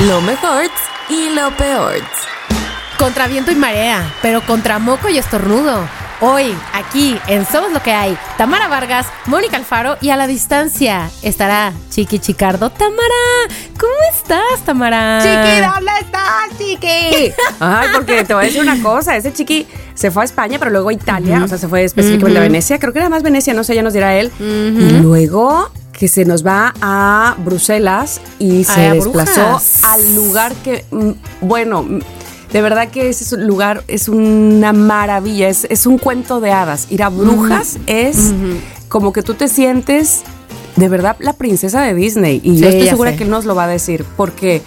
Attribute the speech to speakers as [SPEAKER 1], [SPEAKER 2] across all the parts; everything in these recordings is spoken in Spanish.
[SPEAKER 1] Lo mejor y lo peor.
[SPEAKER 2] Contra viento y marea, pero contra moco y estornudo. Hoy, aquí, en Somos lo que hay, Tamara Vargas, Mónica Alfaro y a la distancia estará Chiqui Chicardo. Tamara, ¿cómo estás, Tamara?
[SPEAKER 1] Chiqui, ¿dónde estás, Chiqui? Ay, porque te voy a decir una cosa, ese Chiqui se fue a España, pero luego a Italia, o sea, se fue específicamente a Venecia, creo que era más Venecia, no sé, ya nos dirá él. Y luego que se nos va a Bruselas y se desplazó al lugar que, mm, bueno, mm, de verdad que ese lugar es una maravilla, es, es un cuento de hadas. Ir a Brujas es como que tú te sientes de verdad la princesa de Disney. Y yo estoy segura
[SPEAKER 2] sé.
[SPEAKER 1] que él nos lo va a decir, porque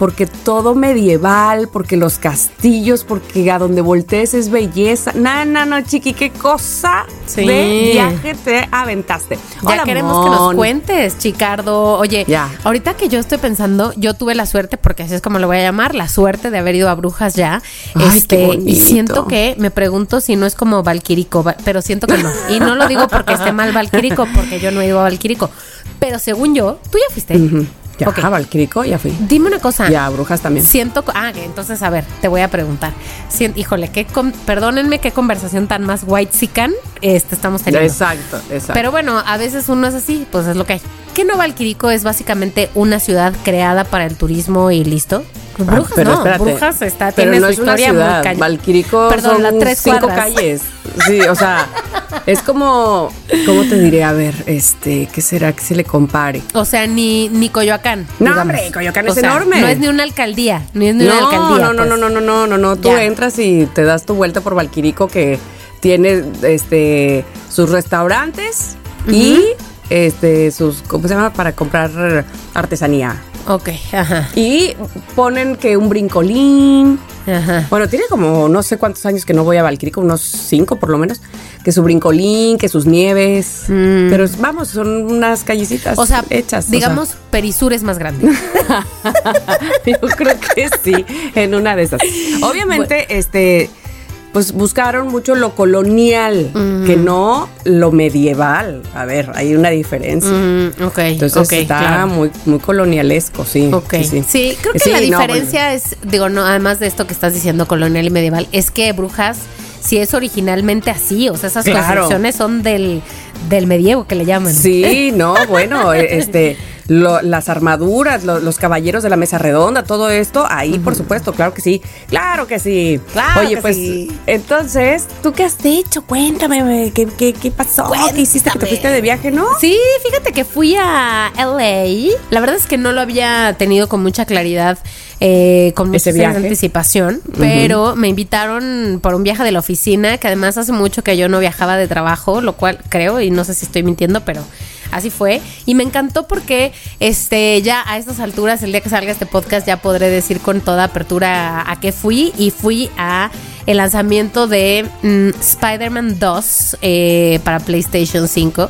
[SPEAKER 1] porque todo medieval, porque los castillos, porque a donde voltees es belleza. No, no, no, chiqui, qué cosa
[SPEAKER 2] Sí.
[SPEAKER 1] de viaje te aventaste.
[SPEAKER 2] Ya queremos que nos cuentes, Chicardo. Oye,
[SPEAKER 1] Ya.
[SPEAKER 2] ahorita que yo estoy pensando, yo tuve la suerte, porque así es como lo voy a llamar, la suerte de haber ido a Brujas ya.
[SPEAKER 1] Ay, qué
[SPEAKER 2] este, y siento que me pregunto si no es como Valquirico, va- pero siento que no. Y no lo digo porque esté mal Valquirico, porque yo no he ido a Valquirico. Pero según yo, tú ya fuiste.
[SPEAKER 1] Ujú. Ya,
[SPEAKER 2] Ok.
[SPEAKER 1] a Valquirico, ya fui.
[SPEAKER 2] Dime una cosa.
[SPEAKER 1] Y a Brujas también.
[SPEAKER 2] Siento, ah, entonces a ver, te voy a preguntar. Sien- híjole, qué con- perdónenme qué conversación tan más white sican este estamos teniendo.
[SPEAKER 1] Exacto, exacto.
[SPEAKER 2] Pero bueno, a veces uno es así, pues es lo que hay. ¿Qué no Valquirico es básicamente una ciudad creada para el turismo y listo? Pues
[SPEAKER 1] Ah,
[SPEAKER 2] Brujas
[SPEAKER 1] pero
[SPEAKER 2] no,
[SPEAKER 1] espérate.
[SPEAKER 2] Brujas está,
[SPEAKER 1] pero
[SPEAKER 2] tiene
[SPEAKER 1] no
[SPEAKER 2] su
[SPEAKER 1] es una
[SPEAKER 2] historia
[SPEAKER 1] ciudad.
[SPEAKER 2] muy.
[SPEAKER 1] Valquirico
[SPEAKER 2] Perdón,
[SPEAKER 1] son
[SPEAKER 2] las tres
[SPEAKER 1] cinco
[SPEAKER 2] cuadras.
[SPEAKER 1] calles. Sí, o sea, es como, ¿cómo te diré? A ver, este, ¿qué será que se le compare?
[SPEAKER 2] O sea, ni, ni Coyoacán.
[SPEAKER 1] No,
[SPEAKER 2] digamos.
[SPEAKER 1] hombre, Coyoacán
[SPEAKER 2] O
[SPEAKER 1] es
[SPEAKER 2] sea,
[SPEAKER 1] enorme.
[SPEAKER 2] No es ni una alcaldía, ni es ni
[SPEAKER 1] No,
[SPEAKER 2] una alcaldía.
[SPEAKER 1] no, no,
[SPEAKER 2] pues.
[SPEAKER 1] no, no, no, no, no, no. Tú
[SPEAKER 2] Ya.
[SPEAKER 1] entras y te das tu vuelta por Valquirico que tiene este sus restaurantes y este sus ¿cómo se llama? para comprar artesanía.
[SPEAKER 2] Ok, ajá,
[SPEAKER 1] Y ponen que un brincolín.
[SPEAKER 2] ajá.
[SPEAKER 1] Bueno, tiene como no sé cuántos años que no voy a Valquirico, unos cinco por lo menos. Que su brincolín, que sus nieves. Pero es- vamos, son unas callecitas
[SPEAKER 2] Mm. O sea,
[SPEAKER 1] hechas. o sea.
[SPEAKER 2] digamos, Perisur es más grande.
[SPEAKER 1] Yo creo que sí, en una de esas. Obviamente, este, pues buscaron mucho lo colonial, que no lo medieval. A ver, hay una diferencia.
[SPEAKER 2] Mm, ok,
[SPEAKER 1] Entonces está
[SPEAKER 2] claro.
[SPEAKER 1] muy, muy colonialesco, sí.
[SPEAKER 2] Ok.
[SPEAKER 1] Sí,
[SPEAKER 2] Sí, creo que
[SPEAKER 1] Sí,
[SPEAKER 2] la
[SPEAKER 1] no,
[SPEAKER 2] diferencia es, digo, no, además de esto que estás diciendo colonial y medieval, es que Brujas sí es originalmente así, o sea, esas
[SPEAKER 1] Claro.
[SPEAKER 2] construcciones son del, del medievo que le llaman.
[SPEAKER 1] Sí, no, bueno, eh, este, lo- las armaduras, lo- los caballeros de la mesa redonda, todo esto, ahí por supuesto, claro que sí, claro que sí.
[SPEAKER 2] Claro
[SPEAKER 1] Oye,
[SPEAKER 2] que
[SPEAKER 1] pues,
[SPEAKER 2] sí.
[SPEAKER 1] entonces, ¿tú qué has hecho? Cuéntame, ¿qué, qué, qué pasó? ¿Qué hiciste? ¿Que te
[SPEAKER 2] Cuéntame.
[SPEAKER 1] fuiste de viaje, no?
[SPEAKER 2] Sí, fíjate que fui a LA. La verdad es que no lo había tenido con mucha claridad, eh, con mucha anticipación, pero me invitaron por un viaje de la oficina, que además hace mucho que yo no viajaba de trabajo, lo cual creo, y no sé si estoy mintiendo, pero así fue. Y me encantó porque este ya a estas alturas, el día que salga este podcast, ya podré decir con toda apertura a, a qué fui. Y fui a el lanzamiento de mm, Spider-Man 2 eh, para PlayStation 5.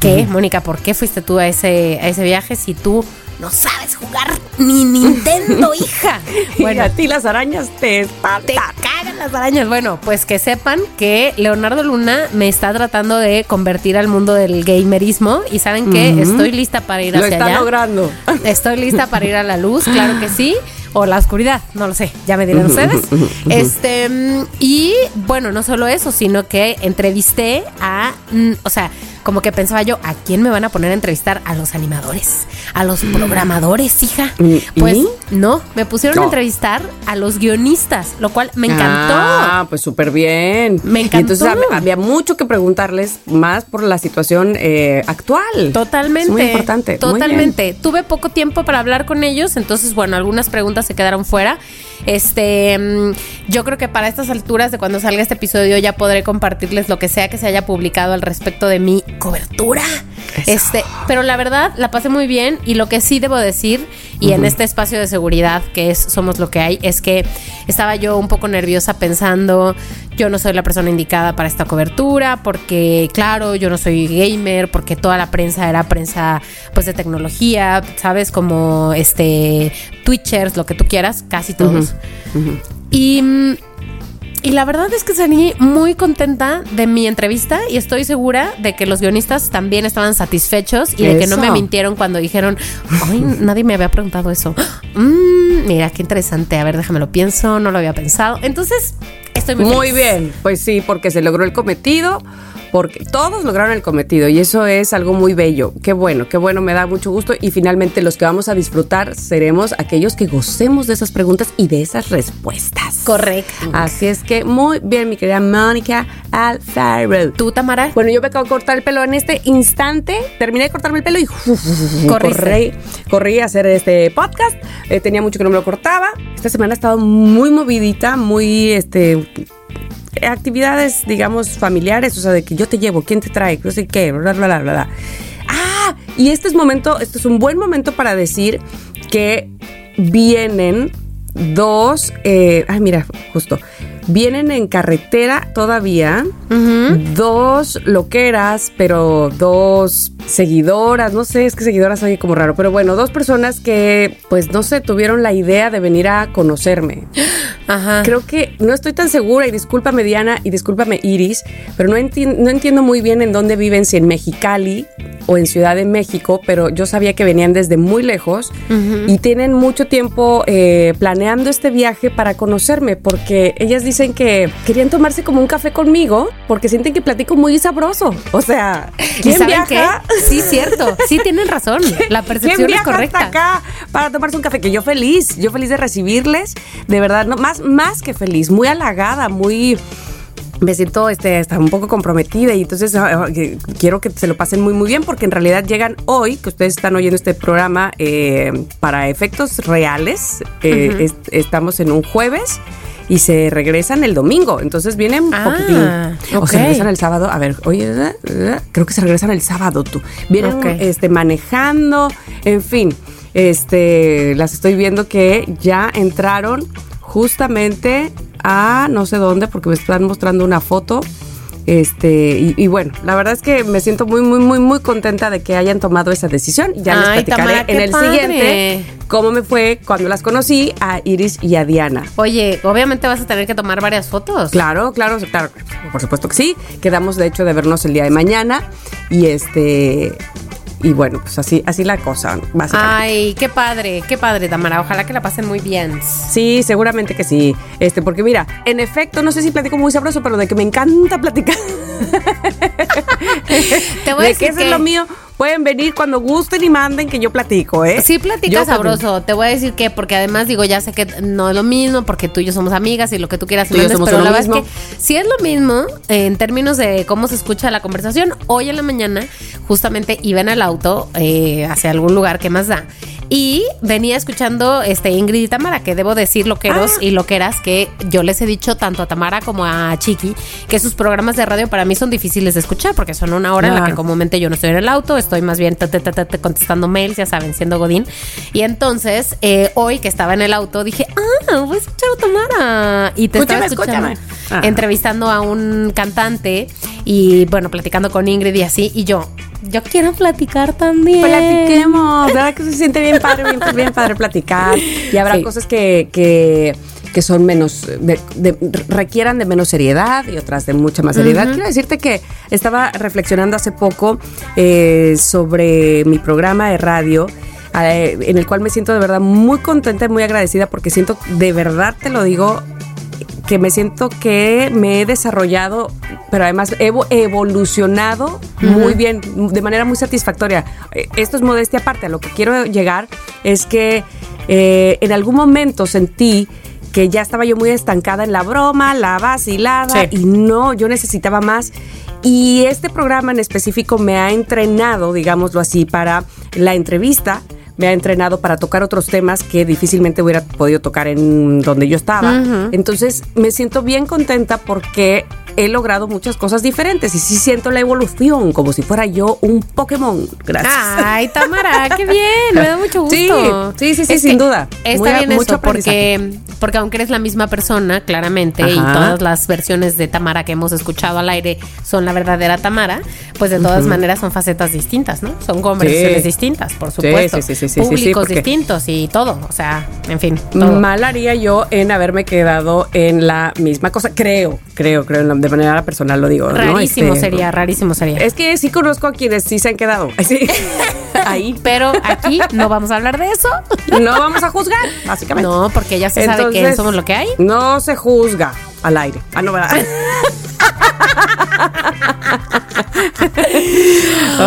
[SPEAKER 2] ¿Qué, Mónica, por qué fuiste tú a ese, a ese viaje si tú no sabes jugar ni Nintendo, hija?
[SPEAKER 1] Bueno, a ti las arañas te
[SPEAKER 2] te
[SPEAKER 1] espantan.
[SPEAKER 2] cagan las arañas. Bueno, pues que sepan que Leonardo Luna me está tratando de convertir al mundo del gamerismo y saben que estoy lista para ir
[SPEAKER 1] Lo
[SPEAKER 2] hacia
[SPEAKER 1] está
[SPEAKER 2] allá.
[SPEAKER 1] logrando.
[SPEAKER 2] Estoy lista para ir a la luz, claro que sí. O la oscuridad, no lo sé, ya me dirán ustedes. Este, mm, y bueno, no solo eso, sino que entrevisté a, mm, o sea, como que pensaba yo, ¿a quién me van a poner a entrevistar? A los animadores, a los programadores, hija.
[SPEAKER 1] ¿y?
[SPEAKER 2] Pues no, me pusieron a entrevistar a los guionistas, lo cual me encantó.
[SPEAKER 1] Ah, pues súper bien.
[SPEAKER 2] Me
[SPEAKER 1] Y entonces
[SPEAKER 2] encantó.
[SPEAKER 1] hab- había mucho que preguntarles más por la situación eh, actual.
[SPEAKER 2] Totalmente.
[SPEAKER 1] Es muy importante. Muy.
[SPEAKER 2] Totalmente. Tuve poco tiempo para hablar con ellos, entonces, bueno, algunas preguntas se quedaron fuera. Este, mm, yo creo que para estas alturas de cuando salga este episodio ya podré compartirles lo que sea que se haya publicado al respecto de mi cobertura Este, pero la verdad la pasé muy bien y lo que sí debo decir y en este espacio de seguridad que es somos lo que hay es que estaba yo un poco nerviosa pensando yo no soy la persona indicada para esta cobertura porque claro, yo no soy gamer porque toda la prensa era prensa pues de tecnología, sabes, como este Twitchers, lo que tú quieras, casi todos. Y mm, y la verdad es que salí muy contenta de mi entrevista y estoy segura de que los guionistas también estaban satisfechos y de que no me mintieron cuando dijeron, ay, nadie me había preguntado eso. Mm, mira, qué interesante. A ver, déjame lo pienso, no lo había pensado. Entonces, estoy muy
[SPEAKER 1] Muy bien, pues sí, porque se logró el cometido porque todos lograron el cometido y eso es algo muy bello. Qué bueno, qué bueno, me da mucho gusto y finalmente los que vamos a disfrutar seremos aquellos que gocemos de esas preguntas y de esas respuestas.
[SPEAKER 2] Correcto.
[SPEAKER 1] Así es que muy bien, mi querida Mónica Alfaro.
[SPEAKER 2] ¿Tú, Tamara?
[SPEAKER 1] Bueno, yo me acabo de cortar el pelo en este instante. Terminé de cortarme el pelo y corrí, corrí a hacer este podcast. Eh, tenía mucho que no me lo cortaba. Esta semana ha estado muy movidita, muy este actividades, digamos, familiares, o sea, de que yo te llevo, quién te trae, no sé qué, bla, bla, bla, bla. Ah, y este es momento, este es un buen momento para decir que vienen dos, eh, ay, mira, justo, vienen en carretera todavía dos loqueras, pero dos seguidoras, no sé, es que seguidoras oye como raro, pero bueno, dos personas que, pues no sé, tuvieron la idea de venir a conocerme. Ajá. Creo que no estoy tan segura, y discúlpame Diana y discúlpame Iris, pero no, no entiendo muy bien en dónde viven, si en Mexicali o en Ciudad de México, pero yo sabía que venían desde muy lejos y tienen mucho tiempo eh, planeando este viaje para conocerme, porque ellas dicen que querían tomarse como un café conmigo, porque sienten que platico muy sabroso. O sea, ¿quién viaja?
[SPEAKER 2] Sí, cierto. Sí, tienen razón. La percepción es correcta.
[SPEAKER 1] Hasta acá para tomarse un café, que yo feliz, yo feliz de recibirles, de verdad, no, más, más que feliz, muy halagada, muy me siento este, está un poco comprometida y entonces ah, quiero que se lo pasen muy muy bien porque en realidad llegan hoy, que ustedes están oyendo este programa eh, para efectos reales, eh, estamos en un jueves y se regresan el domingo, entonces vienen ah, poquitín. O se regresan el sábado, a ver, oye, creo que se regresan el sábado tú. Vienen este, manejando, en fin, este, las estoy viendo que ya entraron justamente a no sé dónde porque me están mostrando una foto. Este, y, bueno, la verdad es que me siento muy, muy, muy, muy contenta de que hayan tomado esa decisión. Ya les platicaré en el siguiente cómo me fue cuando las conocí a Iris y a Diana.
[SPEAKER 2] Oye, obviamente vas a tener que tomar varias fotos.
[SPEAKER 1] Claro, claro, claro, por supuesto que sí. Quedamos de hecho de vernos el día de mañana. Y este, y bueno, pues así, así la cosa,
[SPEAKER 2] básicamente. Ay, qué padre, qué padre, Tamara. Ojalá que la pasen muy bien.
[SPEAKER 1] Sí, seguramente que sí. Este, porque mira, en efecto, no sé si platico muy sabroso, pero de que me encanta platicar. Te voy a decir que eso es lo mío Pueden venir cuando gusten y manden que yo platico, ¿eh?
[SPEAKER 2] Sí, platica sabroso. Te voy a decir que, porque además digo, ya sé que no es lo mismo, porque tú y yo somos amigas y lo que tú quieras, pero la verdad es que si es lo mismo en términos de cómo se escucha la conversación. Hoy en la mañana, justamente iba en el auto eh, hacia algún lugar que más da. Y venía escuchando este Ingrid y Tamara, que debo decir loqueros ah. y loqueras que yo les he dicho tanto a Tamara como a Chiqui que sus programas de radio para mí son difíciles de escuchar porque son una hora en la que comúnmente yo no estoy en el auto, estoy más bien contestando mails, ya saben, siendo Godín. Y entonces, eh, hoy que estaba en el auto, dije, ah, voy a escuchar a Tamara. Y te estaba escuchando, ah. entrevistando a un cantante y bueno, platicando con Ingrid y así. Y yo, yo quiero platicar también.
[SPEAKER 1] Platiquemos, ¿verdad que se siente bien padre, bien, padre platicar? Y habrá cosas que, que, que, son menos, requieran de menos seriedad y otras de mucha más seriedad. Quiero decirte que estaba reflexionando hace poco eh, sobre mi programa de radio. Eh, en el cual me siento de verdad muy contenta y muy agradecida porque siento, de verdad te lo digo, que me siento que me he desarrollado, pero además he evolucionado muy bien, de manera muy satisfactoria. Eh, esto es modestia aparte, a lo que quiero llegar es que eh, en algún momento sentí que ya estaba yo muy estancada en la broma, la vacilada, y no, yo necesitaba más. Y este programa en específico me ha entrenado, digámoslo así, para la entrevista, me ha entrenado para tocar otros temas que difícilmente hubiera podido tocar en donde yo estaba. Entonces me siento bien contenta porque he logrado muchas cosas diferentes y sí siento la evolución como si fuera yo un Pokémon. Gracias.
[SPEAKER 2] Ay, Tamara, qué bien, me da mucho gusto.
[SPEAKER 1] Sí, sí, sí, sin duda.
[SPEAKER 2] Está bien mucho porque, porque aunque eres la misma persona, claramente, y todas las versiones de Tamara que hemos escuchado al aire son la verdadera Tamara, pues de todas maneras son facetas distintas, ¿no? Son conversaciones distintas, por supuesto. Sí, sí, sí, Públicos distintos y todo, o sea, en fin.
[SPEAKER 1] Mal haría yo en haberme quedado en la misma cosa, creo, creo, creo, en la, de manera personal lo digo.
[SPEAKER 2] Rarísimo este, sería, rarísimo sería.
[SPEAKER 1] Es que sí conozco a quienes sí se han quedado.
[SPEAKER 2] Ahí. Pero aquí no vamos a hablar de eso.
[SPEAKER 1] No vamos a juzgar, básicamente.
[SPEAKER 2] No, porque ya se sabe que somos lo que hay.
[SPEAKER 1] No se juzga al aire. Ah, no, ¿verdad?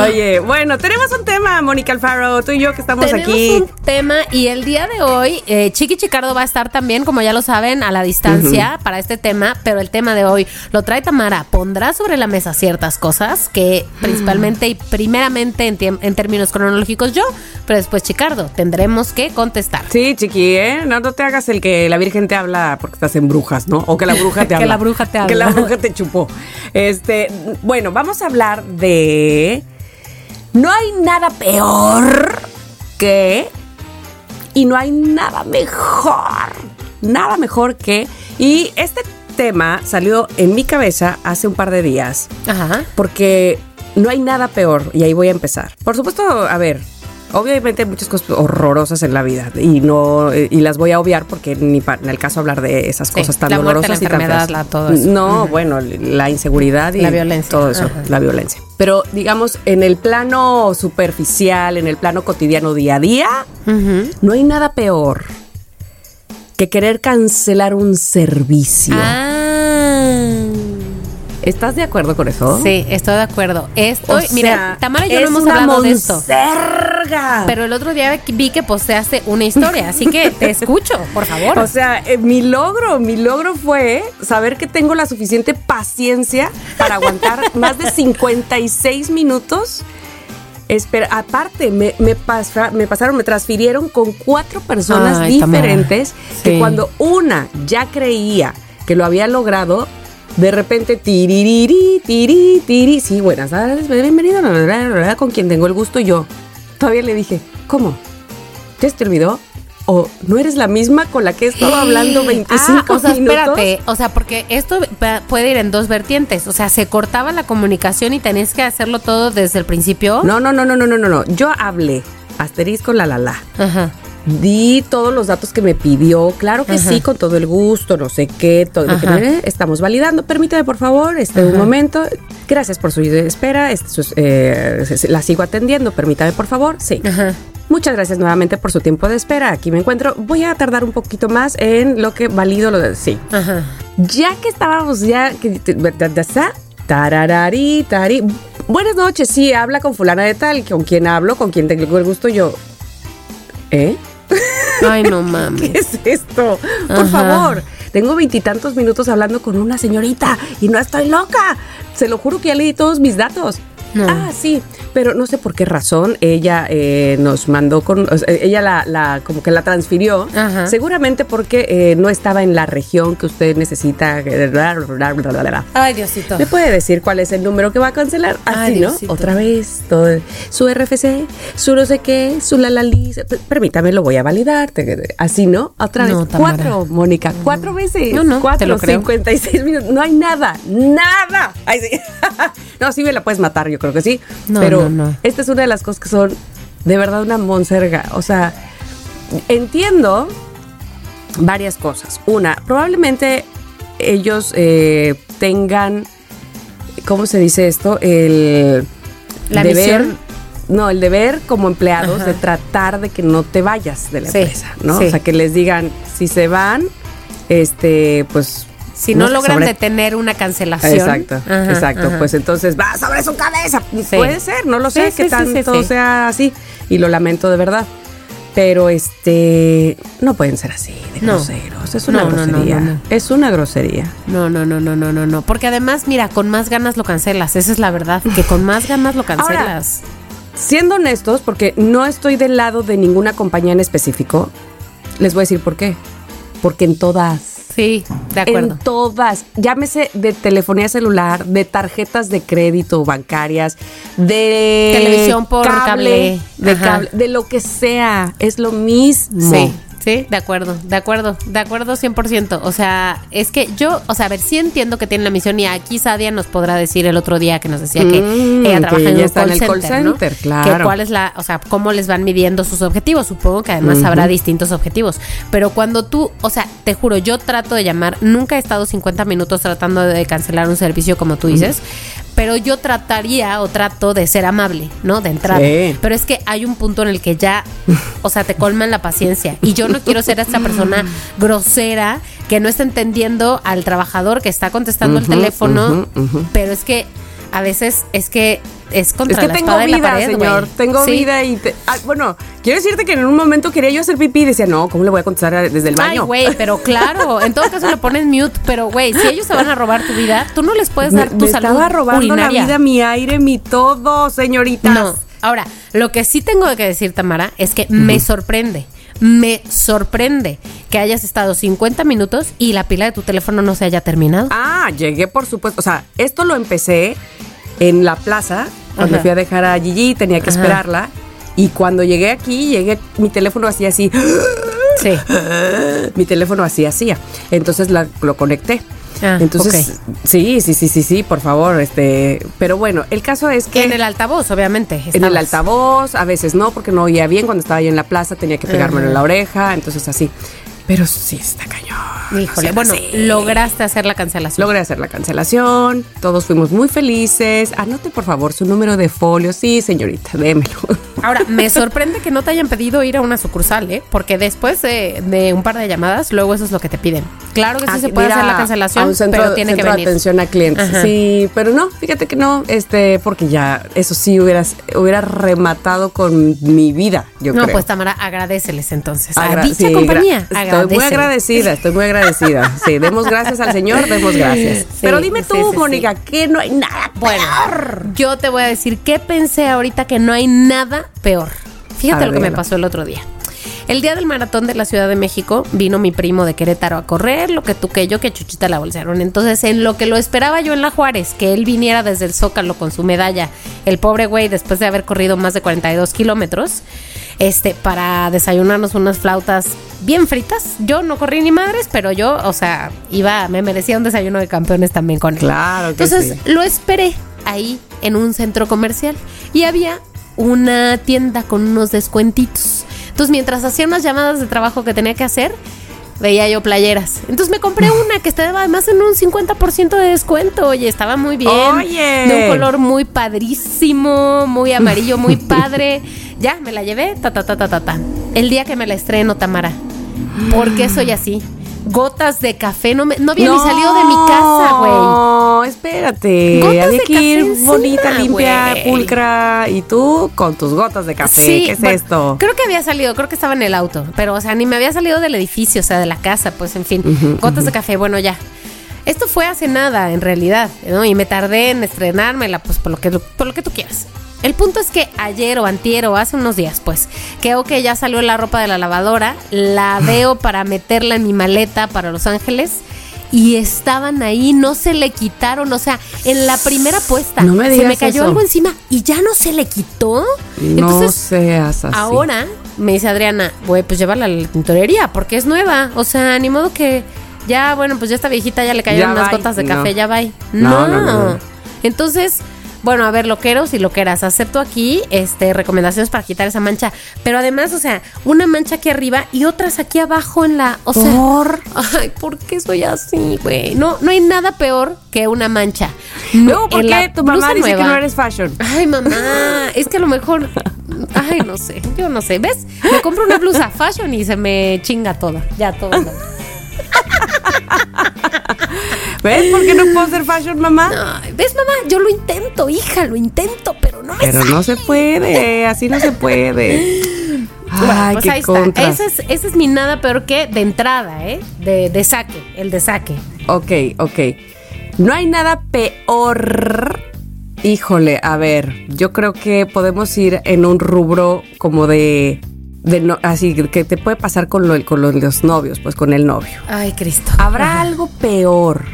[SPEAKER 1] Oye, bueno, tenemos un tema, Mónica Alfaro, tú y yo que estamos
[SPEAKER 2] tenemos
[SPEAKER 1] aquí.
[SPEAKER 2] un tema y el día de hoy, eh, Chiqui Chicardo va a estar también, como ya lo saben, a la distancia para este tema, pero el tema de hoy lo trae Tamara. Pondrá sobre la mesa ciertas cosas que principalmente y primeramente en, en términos cronológicos yo, pero después Chicardo, tendremos que contestar.
[SPEAKER 1] Sí, Chiqui, ¿eh? No, te hagas el que la Virgen te habla porque estás en brujas, ¿no? O que la bruja te habla.
[SPEAKER 2] que la bruja te habla.
[SPEAKER 1] Que la bruja te chupó. Este, bueno, vamos a hablar de. No hay nada peor que. Y no hay nada mejor. Nada mejor que. Y este tema salió en mi cabeza hace un par de días. Ajá. Porque no hay nada peor. Y ahí voy a empezar. Por supuesto, a ver, Obviamente hay muchas cosas horrorosas en la vida y no y las voy a obviar porque ni en el caso hablar de esas cosas tan dolorosas y tan feas. No, bueno, la inseguridad y
[SPEAKER 2] la violencia.
[SPEAKER 1] todo eso, la violencia. Pero digamos en el plano superficial, en el plano cotidiano día a día, no hay nada peor que querer cancelar un servicio.
[SPEAKER 2] Ah.
[SPEAKER 1] ¿Estás de acuerdo con eso?
[SPEAKER 2] Sí, estoy de acuerdo. Estoy, mira, Tamara y yo no hemos hablado de esto. Pero el otro día vi que posteaste una historia, así que te escucho, por favor.
[SPEAKER 1] O sea, eh, mi logro, mi logro fue saber que tengo la suficiente paciencia para aguantar más de 56 minutos. Espera, aparte, me, me, me pasaron, me transfirieron con cuatro personas diferentes que cuando una ya creía que lo había logrado, de repente, tiririri, tiri, tiri. Sí, buenas tardes, bienvenido con quien tengo el gusto. Yo todavía le dije, ¿cómo? ¿Ya se te olvidó? ¿O no eres la misma con la que he estado hablando 25 ah, o sea, espérate,
[SPEAKER 2] o sea, porque esto puede ir en dos vertientes. O sea, se cortaba la comunicación y tenés que hacerlo todo desde el principio.
[SPEAKER 1] No, no, no, no, no, no, no. Yo hablé, asterisco, la, la, la. Ajá di todos los datos que me pidió. Claro que sí, con todo el gusto, no sé qué, todo lo que estamos validando. Permítame, por favor, este un momento. Gracias por su espera. Este, eh, la sigo atendiendo. Permítame, por favor. Sí. Muchas gracias nuevamente por su tiempo de espera. Aquí me encuentro. Voy a tardar un poquito más en lo que valido lo de sí. Ya que estábamos ya tararari, tari. Buenas noches, sí, habla con fulana de tal, con quien hablo, con quien tengo el gusto yo. ¿Eh?
[SPEAKER 2] Ay, no mames.
[SPEAKER 1] ¿Qué es esto? Por favor. Tengo veintitantos minutos hablando con una señorita y no estoy loca. Se lo juro que ya le di todos mis datos. Ah, sí, pero no sé por qué razón ella eh, nos mandó con, ella la, como que la transfirió, seguramente porque eh, no estaba en la región que usted necesita.
[SPEAKER 2] Ay, Diosito.
[SPEAKER 1] ¿Me puede decir cuál es el número que va a cancelar? Así, ¿no? Otra vez, todo, su RFC, su no sé qué, su lalali, permítame, lo voy a validar. Así, ¿no? Otra vez. cuatro, Mónica, cuatro veces. No, no, cuatro, te lo creo. 56 minutos. No hay nada, nada. Ay, sí. no, sí me la puedes matar, yo creo que sí. pero esta es una de las cosas que son de verdad una monserga. O sea, entiendo varias cosas. Una, probablemente ellos eh, tengan, ¿cómo se dice esto? El deber. No, el deber como empleados de tratar de que no te vayas de la empresa, ¿no? O sea, que les digan, si se van, este, pues
[SPEAKER 2] si no, logran detener una cancelación.
[SPEAKER 1] Exacto, exacto. Pues entonces va sobre su cabeza. Puede ser, no lo sé, que tanto sea así. Y lo lamento de verdad. Pero este no pueden ser así de groseros. Es una grosería. es una grosería.
[SPEAKER 2] No, no, no, no, no, no, no. Porque además, mira, con más ganas lo cancelas. Esa es la verdad. Que con más ganas lo cancelas.
[SPEAKER 1] siendo honestos, porque no estoy del lado de ninguna compañía en específico, les voy a decir por qué. Porque en todas.
[SPEAKER 2] Sí, de acuerdo.
[SPEAKER 1] En todas. Llámese de telefonía celular, de tarjetas de crédito bancarias, de
[SPEAKER 2] Televisión por cable.
[SPEAKER 1] de cable, de lo que sea. Es lo mismo.
[SPEAKER 2] Sí, sí, de acuerdo, de acuerdo, de acuerdo 100%. O sea, es que yo, o sea, a ver, sí entiendo que tiene la misión y aquí Sadia nos podrá decir el otro día que nos decía que
[SPEAKER 1] Mm,
[SPEAKER 2] ella
[SPEAKER 1] que
[SPEAKER 2] trabaja en
[SPEAKER 1] ella
[SPEAKER 2] un
[SPEAKER 1] está en
[SPEAKER 2] call
[SPEAKER 1] el call
[SPEAKER 2] center, ¿no?
[SPEAKER 1] claro.
[SPEAKER 2] Que cuál es la, o sea, cómo les van midiendo sus objetivos. Supongo que además habrá distintos objetivos. Pero cuando tú, o sea, te juro, yo trato de llamar, nunca he estado 50 minutos tratando de cancelar un servicio como tú dices. Pero yo trataría o trato de ser amable, ¿no? De entrada.
[SPEAKER 1] Sí.
[SPEAKER 2] Pero es que hay un punto en el que ya, o sea, te colman la paciencia. Y yo no quiero ser esta persona grosera que no está entendiendo al trabajador que está contestando el teléfono. Pero es que a veces es que es contra
[SPEAKER 1] Es que
[SPEAKER 2] la
[SPEAKER 1] tengo
[SPEAKER 2] y la
[SPEAKER 1] vida,
[SPEAKER 2] pared,
[SPEAKER 1] señor. Tengo
[SPEAKER 2] Sí.
[SPEAKER 1] vida y... te- ah, bueno, quiero decirte que en un momento quería yo hacer pipí y decía, no, ¿cómo le voy a contestar desde el
[SPEAKER 2] Ay,
[SPEAKER 1] baño?
[SPEAKER 2] güey, pero claro, en todo caso le pones mute, pero güey, si ellos se van a robar tu vida, tú no les puedes
[SPEAKER 1] me,
[SPEAKER 2] dar tu
[SPEAKER 1] me
[SPEAKER 2] salud
[SPEAKER 1] estaba robando
[SPEAKER 2] urinaria.
[SPEAKER 1] la vida, mi aire, mi todo, señorita.
[SPEAKER 2] No. Ahora, lo que sí tengo que decir, Tamara, es que me sorprende. Me sorprende que hayas estado 50 minutos y la pila de tu teléfono no se haya terminado.
[SPEAKER 1] Ah, llegué, por supuesto. O sea, esto lo empecé en la plaza, cuando
[SPEAKER 2] Ajá.
[SPEAKER 1] fui a dejar a Gigi, tenía que
[SPEAKER 2] Ajá.
[SPEAKER 1] esperarla. Y cuando llegué aquí, llegué, mi teléfono hacía así,
[SPEAKER 2] Sí.
[SPEAKER 1] mi teléfono así hacía. Entonces la- lo conecté.
[SPEAKER 2] Ah,
[SPEAKER 1] Entonces, sí, sí, sí, sí, sí, por favor, este, pero bueno, el caso es que
[SPEAKER 2] En el altavoz, obviamente.
[SPEAKER 1] en el altavoz, a veces no, porque no oía bien cuando estaba yo en la plaza, tenía que pegármelo en la oreja, entonces así. Pero sí está cañón.
[SPEAKER 2] Híjole, bueno, lograste hacer la cancelación.
[SPEAKER 1] Logré hacer la cancelación, todos fuimos muy felices. Anote por favor su número de folio. Sí, señorita, démelo.
[SPEAKER 2] Ahora, me sorprende que no te hayan pedido ir a una sucursal, ¿eh? Porque después de, de un par de llamadas, luego eso es lo que te piden. Claro que sí se puede hacer
[SPEAKER 1] a-
[SPEAKER 2] la cancelación,
[SPEAKER 1] a un centro,
[SPEAKER 2] pero tiene que
[SPEAKER 1] de
[SPEAKER 2] venir.
[SPEAKER 1] atención a clientes.
[SPEAKER 2] Ajá.
[SPEAKER 1] Sí, pero no, fíjate que no, este, porque ya eso sí hubieras, hubiera rematado con mi vida, yo
[SPEAKER 2] no,
[SPEAKER 1] creo.
[SPEAKER 2] pues Tamara, agradeceles entonces. a
[SPEAKER 1] Agra-
[SPEAKER 2] dicha
[SPEAKER 1] sí,
[SPEAKER 2] compañía,
[SPEAKER 1] Estoy muy agradecida, estoy muy agradecida. Sí, demos gracias al Señor, demos gracias.
[SPEAKER 2] Sí,
[SPEAKER 1] Pero dime tú,
[SPEAKER 2] sí,
[SPEAKER 1] Mónica, que no hay nada
[SPEAKER 2] Bueno, yo te voy a decir qué pensé ahorita que no hay nada peor. Fíjate lo que me pasó el otro día. El día del maratón de la Ciudad de México vino mi primo de Querétaro a correr, lo que tú que yo que Chuchita la bolsearon. Entonces, en lo que lo esperaba yo en la Juárez, que él viniera desde el Zócalo con su medalla, el pobre güey, después de haber corrido más de 42 kilómetros, este, para desayunarnos unas flautas bien fritas. Yo no corrí ni madres, pero yo, o sea, iba, me merecía un desayuno de campeones también con él.
[SPEAKER 1] Claro que
[SPEAKER 2] Entonces
[SPEAKER 1] sí.
[SPEAKER 2] lo esperé ahí en un centro comercial y había una tienda con unos descuentitos. Entonces mientras hacía unas llamadas de trabajo que tenía que hacer, veía yo playeras. Entonces me compré una que estaba además en un 50% de descuento. Oye, estaba muy bien.
[SPEAKER 1] Oye.
[SPEAKER 2] De un color muy padrísimo, muy amarillo, muy padre. Ya, me la llevé, ta, ta, ta, ta, ta, ta. El día que me la estreno, Tamara. ¿Por qué soy así? Gotas de café, no, me, no había ni salido de mi casa, güey.
[SPEAKER 1] No, espérate.
[SPEAKER 2] Gotas
[SPEAKER 1] Había
[SPEAKER 2] de
[SPEAKER 1] que ir
[SPEAKER 2] café encima,
[SPEAKER 1] bonita, limpia,
[SPEAKER 2] güey.
[SPEAKER 1] pulcra. Y tú con tus gotas de café. ¿Qué es
[SPEAKER 2] bueno,
[SPEAKER 1] esto?
[SPEAKER 2] Creo que había salido, creo que estaba en el auto, pero o sea, ni me había salido del edificio, o sea, de la casa, pues en fin, gotas de café, bueno, ya. Esto fue hace nada, en realidad, ¿no? Y me tardé en estrenármela, pues por lo que, por lo que tú quieras. El punto es que ayer o antier o hace unos días, pues, creo que ya salió la ropa de la lavadora, la veo para meterla en mi maleta para Los Ángeles y estaban ahí, no se le quitaron, o sea, en la primera puesta
[SPEAKER 1] No me
[SPEAKER 2] se me cayó
[SPEAKER 1] eso.
[SPEAKER 2] algo encima y ya no se le quitó.
[SPEAKER 1] no seas así.
[SPEAKER 2] Ahora me dice Adriana, güey, pues llévala a la tintorería porque es nueva. O sea, ni modo que ya, bueno, pues ya esta viejita ya le cayeron
[SPEAKER 1] Ya
[SPEAKER 2] unas
[SPEAKER 1] bye.
[SPEAKER 2] gotas de
[SPEAKER 1] No.
[SPEAKER 2] café, ya va.
[SPEAKER 1] No,
[SPEAKER 2] No.
[SPEAKER 1] no, no, no.
[SPEAKER 2] Entonces, bueno, a ver, loqueros y loqueras, acepto aquí este recomendaciones para quitar esa mancha. Pero además, o sea, una mancha aquí arriba y otras aquí abajo en la. O sea.
[SPEAKER 1] ¿Por?
[SPEAKER 2] Ay, ¿por qué soy así, güey? No, no hay nada peor que una mancha.
[SPEAKER 1] No, ¿por
[SPEAKER 2] en
[SPEAKER 1] qué?
[SPEAKER 2] la
[SPEAKER 1] Tu mamá dice que
[SPEAKER 2] nueva.
[SPEAKER 1] no eres fashion.
[SPEAKER 2] Ay, mamá, es que a lo mejor. Ay, no sé, yo no sé. ¿Ves? Me compro una blusa fashion y se me chinga toda. Ya todo.
[SPEAKER 1] ¿Ves por qué no puedo ser fashion, mamá?
[SPEAKER 2] ¿Ves, mamá? Yo lo intento, hija, lo intento, pero no me
[SPEAKER 1] Pero no se puede, así no se puede.
[SPEAKER 2] Bueno,
[SPEAKER 1] Ay,
[SPEAKER 2] pues
[SPEAKER 1] qué
[SPEAKER 2] ahí está.
[SPEAKER 1] contras.
[SPEAKER 2] Ese es, ese es mi nada peor que de entrada, ¿eh? De, de saque, el de saque.
[SPEAKER 1] Ok, ok. No hay nada peor Híjole, a ver, yo creo que podemos ir en un rubro como de, de no, así que te puede pasar con, lo, con lo- los novios, pues con el novio.
[SPEAKER 2] Ay, Cristo.
[SPEAKER 1] ¿Habrá
[SPEAKER 2] Ajá.
[SPEAKER 1] algo peor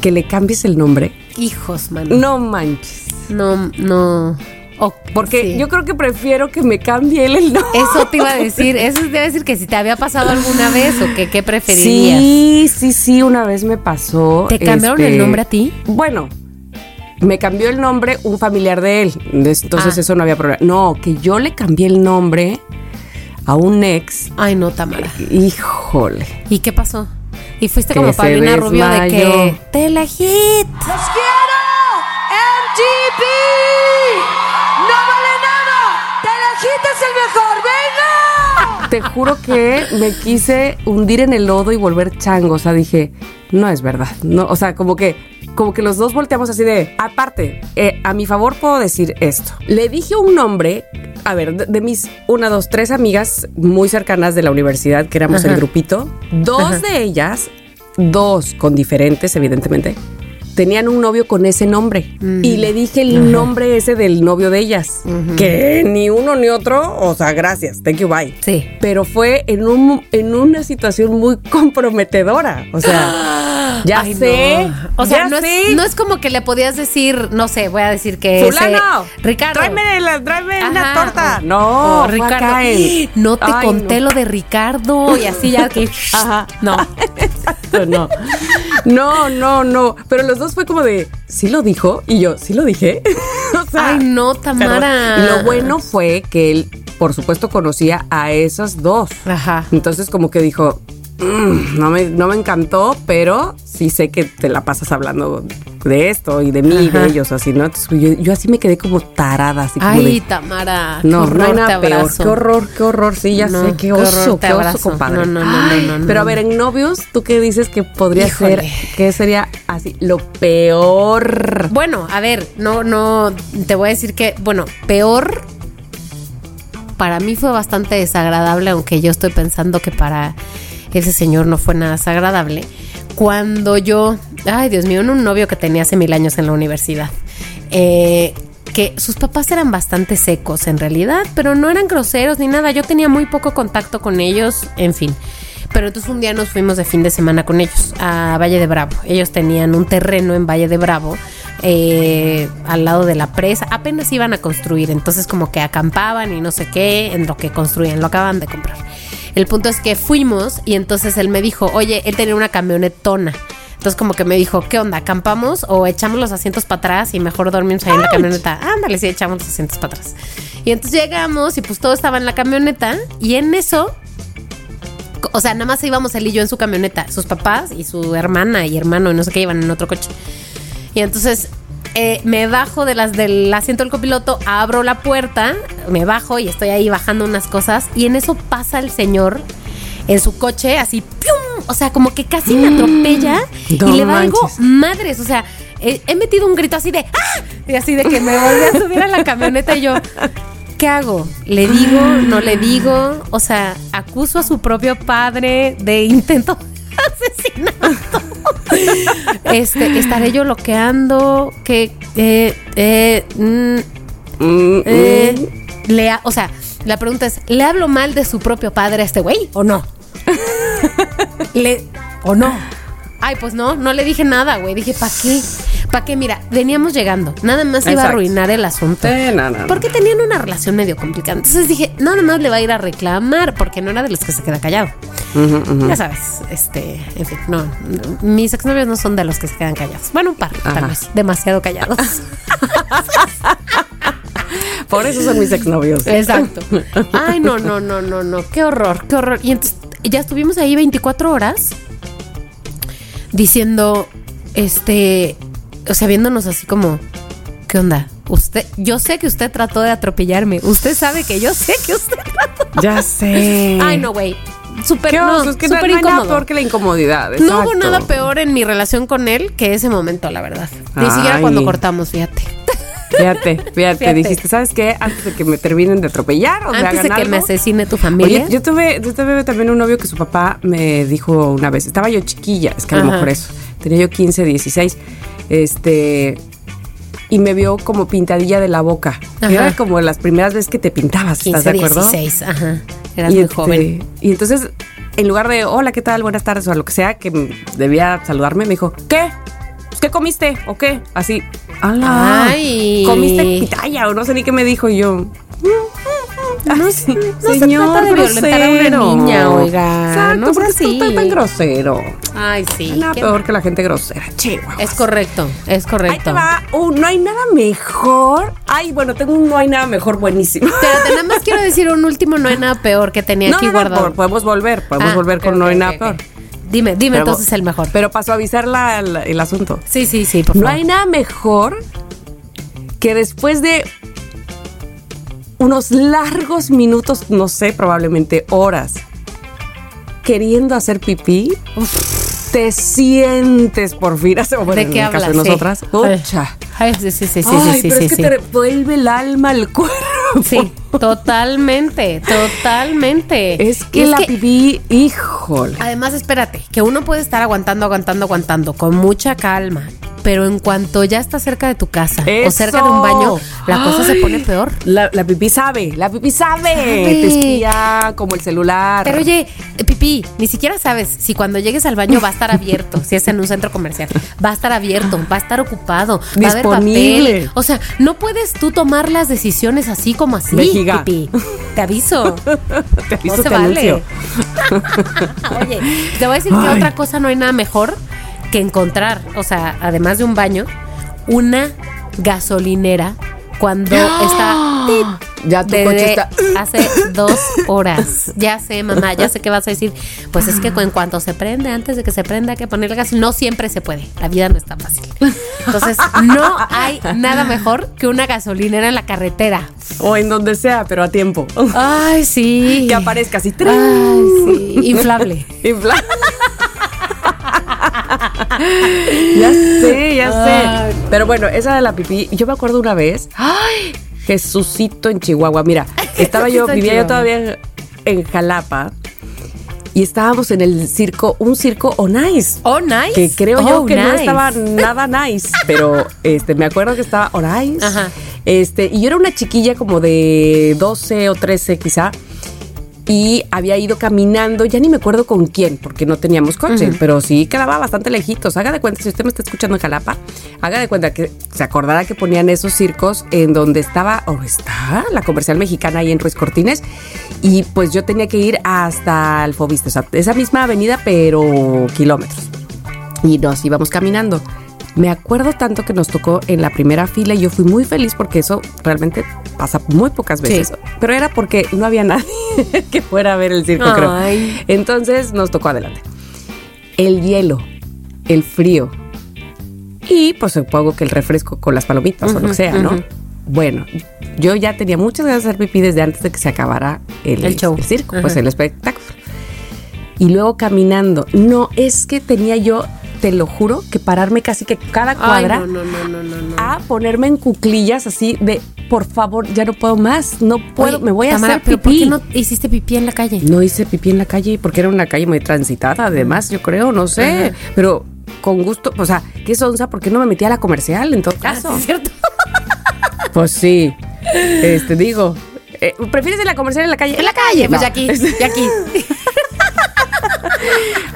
[SPEAKER 1] que le cambies el nombre?
[SPEAKER 2] Hijos, mano.
[SPEAKER 1] No manches.
[SPEAKER 2] No, no. Oh,
[SPEAKER 1] Porque
[SPEAKER 2] sí.
[SPEAKER 1] yo creo que prefiero que me cambie él el nombre.
[SPEAKER 2] Eso te iba a decir. Eso te iba a decir que si te había pasado alguna vez o que qué preferirías.
[SPEAKER 1] Sí, sí, sí, una vez me pasó.
[SPEAKER 2] ¿Te cambiaron
[SPEAKER 1] este,
[SPEAKER 2] el nombre a ti?
[SPEAKER 1] Bueno, me cambió el nombre un familiar de él. Entonces
[SPEAKER 2] Ah.
[SPEAKER 1] eso no había problema. No, que yo le cambié el nombre a un ex.
[SPEAKER 2] Ay, no, Tamara.
[SPEAKER 1] Híjole.
[SPEAKER 2] ¿Y qué pasó? Y fuiste
[SPEAKER 1] Que
[SPEAKER 2] como Paulina Rubio de que te la hit.
[SPEAKER 3] ¡Los quiero! ¡MGB! ¡No vale nada! ¡Telejita es el mejor! ¡Venga!
[SPEAKER 1] Te juro que me quise hundir en el lodo y volver chango. O sea, dije, no es verdad. No, o sea, como que, como que los dos volteamos así de. Aparte, eh, a mi favor puedo decir esto. Le dije un nombre. A ver, de, de mis una, dos, tres amigas muy cercanas de la universidad, que éramos
[SPEAKER 2] Ajá.
[SPEAKER 1] el grupito, dos
[SPEAKER 2] Ajá.
[SPEAKER 1] de ellas, dos con diferentes, evidentemente, tenían un novio con ese nombre. Y le dije el nombre ese del novio de ellas. Que ni uno ni otro, o sea, gracias, thank you, bye
[SPEAKER 2] Sí.
[SPEAKER 1] pero fue en, un, en una situación muy comprometedora. O sea, ya
[SPEAKER 2] Ay,
[SPEAKER 1] sé.
[SPEAKER 2] no. O sea,
[SPEAKER 1] ya
[SPEAKER 2] no
[SPEAKER 1] sé.
[SPEAKER 2] es, no es como que le podías decir, no sé, voy a decir que.
[SPEAKER 1] Fulano,
[SPEAKER 2] ese- Ricardo.
[SPEAKER 1] Tráeme, la- tráeme una torta.
[SPEAKER 2] o-
[SPEAKER 1] no,
[SPEAKER 2] o Ricardo.
[SPEAKER 1] en-
[SPEAKER 2] No te
[SPEAKER 1] Ay,
[SPEAKER 2] conté
[SPEAKER 1] no.
[SPEAKER 2] lo de Ricardo y así ya que.
[SPEAKER 1] Ajá.
[SPEAKER 2] No.
[SPEAKER 1] Exacto, no. No, no, no. Pero los dos fue como de, ¿sí lo dijo? Y yo, ¿sí lo dije? o sea,
[SPEAKER 2] Ay, no, Tamara.
[SPEAKER 1] y lo bueno fue que él, por supuesto, conocía a esas dos.
[SPEAKER 2] Ajá.
[SPEAKER 1] Entonces como que dijo, "Mm, no, me, no me encantó, pero sí sé que te la pasas hablando de esto y de mí y de ellos, así, ¿no? Entonces, yo, yo así me quedé como tarada, así como
[SPEAKER 2] Ay,
[SPEAKER 1] de...
[SPEAKER 2] Tamara. qué
[SPEAKER 1] No,
[SPEAKER 2] horror,
[SPEAKER 1] no hay nada peor. Qué horror, qué horror. Sí, ya
[SPEAKER 2] No,
[SPEAKER 1] sé, qué
[SPEAKER 2] qué
[SPEAKER 1] oso,
[SPEAKER 2] horror, te
[SPEAKER 1] qué oso, compadre.
[SPEAKER 2] No, no, no, no, no.
[SPEAKER 1] Pero a ver, en novios, ¿tú qué dices que podría
[SPEAKER 2] Híjole.
[SPEAKER 1] ser? ¿Qué sería así? Lo peor.
[SPEAKER 2] Bueno, a ver, no, no, te voy a decir que, bueno, peor. Para mí fue bastante desagradable, aunque yo estoy pensando que para ese señor no fue nada desagradable. Cuando yo, ay Dios mío, un novio que tenía hace mil años en la universidad, eh, que sus papás eran bastante secos en realidad, pero no eran groseros ni nada. Yo tenía muy poco contacto con ellos, en fin. Pero entonces un día nos fuimos de fin de semana con ellos a Valle de Bravo. Ellos tenían un terreno en Valle de Bravo eh, al lado de la presa. Apenas iban a construir, entonces como que acampaban y no sé qué en lo que construían, lo acaban de comprar. El punto es que fuimos y entonces él me dijo, oye, él tenía una camionetona. Entonces como que me dijo, ¿qué onda? ¿Acampamos o echamos los asientos para atrás y mejor dormimos ahí en la camioneta? Ándale, sí, echamos los asientos para atrás. Y entonces llegamos y pues todo estaba en la camioneta y en eso o sea, nada más íbamos él y yo en su camioneta, sus papás y su hermana y hermano y no sé qué iban en otro coche. Y entonces eh, me bajo de las del asiento del copiloto, abro la puerta, me bajo y estoy ahí bajando unas cosas y en eso pasa el señor en su coche así, ¡pium! o sea, como que casi me atropella
[SPEAKER 1] No
[SPEAKER 2] y le valgo
[SPEAKER 1] manches.
[SPEAKER 2] madres, o sea, he, he metido un grito así de ¡ah! y así de que me volví a subir a la camioneta y yo ¿Qué hago? ¿Le digo? ¿No le digo? O sea, acuso a su propio padre de intento asesinato. Este, estaré yo bloqueando que eh, eh, mm,
[SPEAKER 1] Mm,
[SPEAKER 2] eh, le ha- o sea, la pregunta es, ¿le hablo mal de su propio padre a este güey o no? le o no. Ay, pues no, no le dije nada, güey. Dije, ¿para qué? ¿Para qué? Mira, veníamos llegando. Nada más iba a arruinar el asunto.
[SPEAKER 1] Sí, no.
[SPEAKER 2] Porque tenían una relación medio complicada. Entonces dije, nada más le va a ir a reclamar porque no era de los que se queda callado. Ya sabes, este, en fin, no, no, mis exnovios no son de los que se quedan callados. Bueno, un par, tal
[SPEAKER 1] Ajá.
[SPEAKER 2] vez, demasiado callados.
[SPEAKER 1] Por eso son mis exnovios.
[SPEAKER 2] Exacto. Ay, no, no, no, no, no, qué horror, qué horror. Y entonces ya estuvimos ahí 24 horas diciendo, este, o sea, viéndonos así como, ¿qué onda? Usted, yo sé que usted trató de atropellarme. Usted sabe que yo sé que usted trató.
[SPEAKER 1] Ya sé.
[SPEAKER 2] Ay, no, güey. Súper, no,
[SPEAKER 1] es que no, no hay nada
[SPEAKER 2] incómodo.
[SPEAKER 1] peor que la incomodidad.
[SPEAKER 2] No hubo nada peor en mi relación con él que ese momento, la verdad. Ni siquiera
[SPEAKER 1] Ay.
[SPEAKER 2] cuando cortamos, fíjate.
[SPEAKER 1] Fíjate, fíjate,
[SPEAKER 2] Fíjate.
[SPEAKER 1] dijiste, ¿sabes qué? Antes de que me terminen de atropellar o me
[SPEAKER 2] Antes de
[SPEAKER 1] hagan
[SPEAKER 2] que me asesine tu familia.
[SPEAKER 1] Oye, yo tuve, yo tuve también un novio que su papá me dijo una vez, estaba yo chiquilla, es que a lo mejor eso, tenía yo 15, 16, este, y me vio como pintadilla de la boca.
[SPEAKER 2] Ajá.
[SPEAKER 1] Era como las primeras veces que te pintabas, ¿estás
[SPEAKER 2] 15,
[SPEAKER 1] de acuerdo?
[SPEAKER 2] 16, ajá. Eras
[SPEAKER 1] y,
[SPEAKER 2] muy
[SPEAKER 1] este,
[SPEAKER 2] joven.
[SPEAKER 1] y entonces, en lugar de, hola, ¿qué tal? Buenas tardes, o lo que sea, que debía saludarme, me dijo, ¿qué? Pues, ¿Qué comiste? ¿O qué? Así, ¡Hala!
[SPEAKER 2] Ay.
[SPEAKER 1] ¿Comiste pitaya? O no sé ni qué me dijo y yo.
[SPEAKER 2] No,
[SPEAKER 1] sí,
[SPEAKER 2] no se trata de violentar a una niña, oiga.
[SPEAKER 1] Exacto,
[SPEAKER 2] no
[SPEAKER 1] porque tú tan grosero.
[SPEAKER 2] Ay, sí.
[SPEAKER 1] Nada
[SPEAKER 2] qué-
[SPEAKER 1] peor que la gente grosera, chihuahua.
[SPEAKER 2] Es correcto, es
[SPEAKER 1] Ahí
[SPEAKER 2] correcto.
[SPEAKER 1] te va. Uh, no hay nada mejor. Ay, bueno, tengo un no hay nada mejor buenísimo.
[SPEAKER 2] Pero nada más quiero decir un último, no hay nada peor que tenía
[SPEAKER 1] No,
[SPEAKER 2] aquí
[SPEAKER 1] no, no,
[SPEAKER 2] guardado.
[SPEAKER 1] por- podemos volver, podemos
[SPEAKER 2] Ah,
[SPEAKER 1] volver con no hay nada peor.
[SPEAKER 2] Dime, dime
[SPEAKER 1] Pero-
[SPEAKER 2] entonces el mejor.
[SPEAKER 1] Pero para suavizar la- la- el asunto.
[SPEAKER 2] sí, sí, sí, por
[SPEAKER 1] No
[SPEAKER 2] favor.
[SPEAKER 1] hay nada mejor que después de unos largos minutos, no sé, probablemente horas, queriendo hacer pipí, te sientes por fin. Bueno,
[SPEAKER 2] ¿De
[SPEAKER 1] en
[SPEAKER 2] qué
[SPEAKER 1] el caso de
[SPEAKER 2] Sí.
[SPEAKER 1] nosotras. Ucha.
[SPEAKER 2] Ay, sí, sí, sí, sí,
[SPEAKER 1] Ay,
[SPEAKER 2] sí, sí,
[SPEAKER 1] pero
[SPEAKER 2] sí,
[SPEAKER 1] es que te revuelve el alma al cuerpo.
[SPEAKER 2] Sí, totalmente, totalmente.
[SPEAKER 1] Es que la pipí, híjole.
[SPEAKER 2] Además, espérate, que uno puede estar aguantando, aguantando, aguantando con mucha calma, pero en cuanto ya está cerca de tu casa o cerca de un baño, la cosa se pone peor.
[SPEAKER 1] La, la pipí sabe, la pipí sabe.
[SPEAKER 2] Sabe.
[SPEAKER 1] Te como el celular.
[SPEAKER 2] Pero oye, Pipí, ni siquiera sabes si cuando llegues al baño va a estar abierto, si es en un centro comercial, va a estar abierto, va a estar ocupado, va a haber
[SPEAKER 1] Disponible.
[SPEAKER 2] Papel. O sea, no puedes tú tomar las decisiones así como así,
[SPEAKER 1] Vejiga.
[SPEAKER 2] Pipí. Te aviso.
[SPEAKER 1] te aviso,
[SPEAKER 2] no se
[SPEAKER 1] te
[SPEAKER 2] vale. Oye, te voy a decir que
[SPEAKER 1] Ay.
[SPEAKER 2] otra cosa no hay nada mejor que encontrar, o sea, además de un baño, una gasolinera cuando está tit,
[SPEAKER 1] Ya tu
[SPEAKER 2] desde
[SPEAKER 1] coche está.
[SPEAKER 2] hace dos horas. Ya sé, mamá, ya sé qué vas a decir. Pues es que en cuanto se prende, antes de que se prenda, hay que ponerle gas. No siempre se puede. La vida no es tan fácil. Entonces, no hay nada mejor que una gasolinera en la carretera.
[SPEAKER 1] O en donde sea, pero a tiempo.
[SPEAKER 2] Ay, sí.
[SPEAKER 1] que aparezca así.
[SPEAKER 2] Ay, sí. Inflable.
[SPEAKER 1] Infla- ya sé, ya sé. Pero bueno, esa de la pipí, yo me acuerdo una vez. ¡Ay! Jesucito en Chihuahua. Mira, estaba yo, vivía yo todavía en, Jalapa. Y estábamos en el circo, un circo Onais.
[SPEAKER 2] Oh, nice.
[SPEAKER 1] Que creo yo que no estaba nada nice, pero este me acuerdo que estaba Onais.
[SPEAKER 2] Ajá.
[SPEAKER 1] Este, y yo era una chiquilla como de 12 o 13 quizá. Y había ido caminando, ya ni me acuerdo con quién, porque no teníamos coche, pero sí quedaba bastante lejitos. Haga de cuenta, si usted me está escuchando en Jalapa, haga de cuenta que se acordará que ponían esos circos en donde estaba, o está, la comercial mexicana ahí en Ruiz Cortines. Y pues yo tenía que ir hasta el Fobiste, o sea, esa misma avenida, pero kilómetros y nos íbamos caminando. Me acuerdo tanto que nos tocó en la primera fila y yo fui muy feliz porque eso realmente pasa muy pocas veces.
[SPEAKER 2] Sí.
[SPEAKER 1] Pero era porque no había nadie que fuera a ver el circo, creo. Entonces nos tocó adelante. El hielo, el frío y pues supongo que el refresco con las palomitas o lo que sea, ¿no? Bueno, yo ya tenía muchas ganas de hacer pipí desde antes de que se acabara el,
[SPEAKER 2] El show.
[SPEAKER 1] circo, pues el espectáculo. Y luego caminando. No, es que tenía yo, te lo juro, que pararme casi que cada cuadra
[SPEAKER 2] no, no, no,
[SPEAKER 1] a ponerme en cuclillas así de, por favor, ya no puedo más, no puedo,
[SPEAKER 2] Oye,
[SPEAKER 1] me voy a
[SPEAKER 2] Tamara,
[SPEAKER 1] hacer
[SPEAKER 2] ¿pero ¿Por
[SPEAKER 1] pipí.
[SPEAKER 2] qué no hiciste pipí en la calle?
[SPEAKER 1] No hice pipí en la calle porque era una calle muy transitada, además, yo creo, no sé.
[SPEAKER 2] Ajá.
[SPEAKER 1] Pero con gusto, o sea, qué sonza, ¿por qué no me metí a la comercial en todo caso?
[SPEAKER 2] Ah, ¿sí es cierto?
[SPEAKER 1] Pues sí. Este, digo. eh, ¿Prefieres en la comercial en la calle?
[SPEAKER 2] En la calle, pues ya aquí, ya aquí.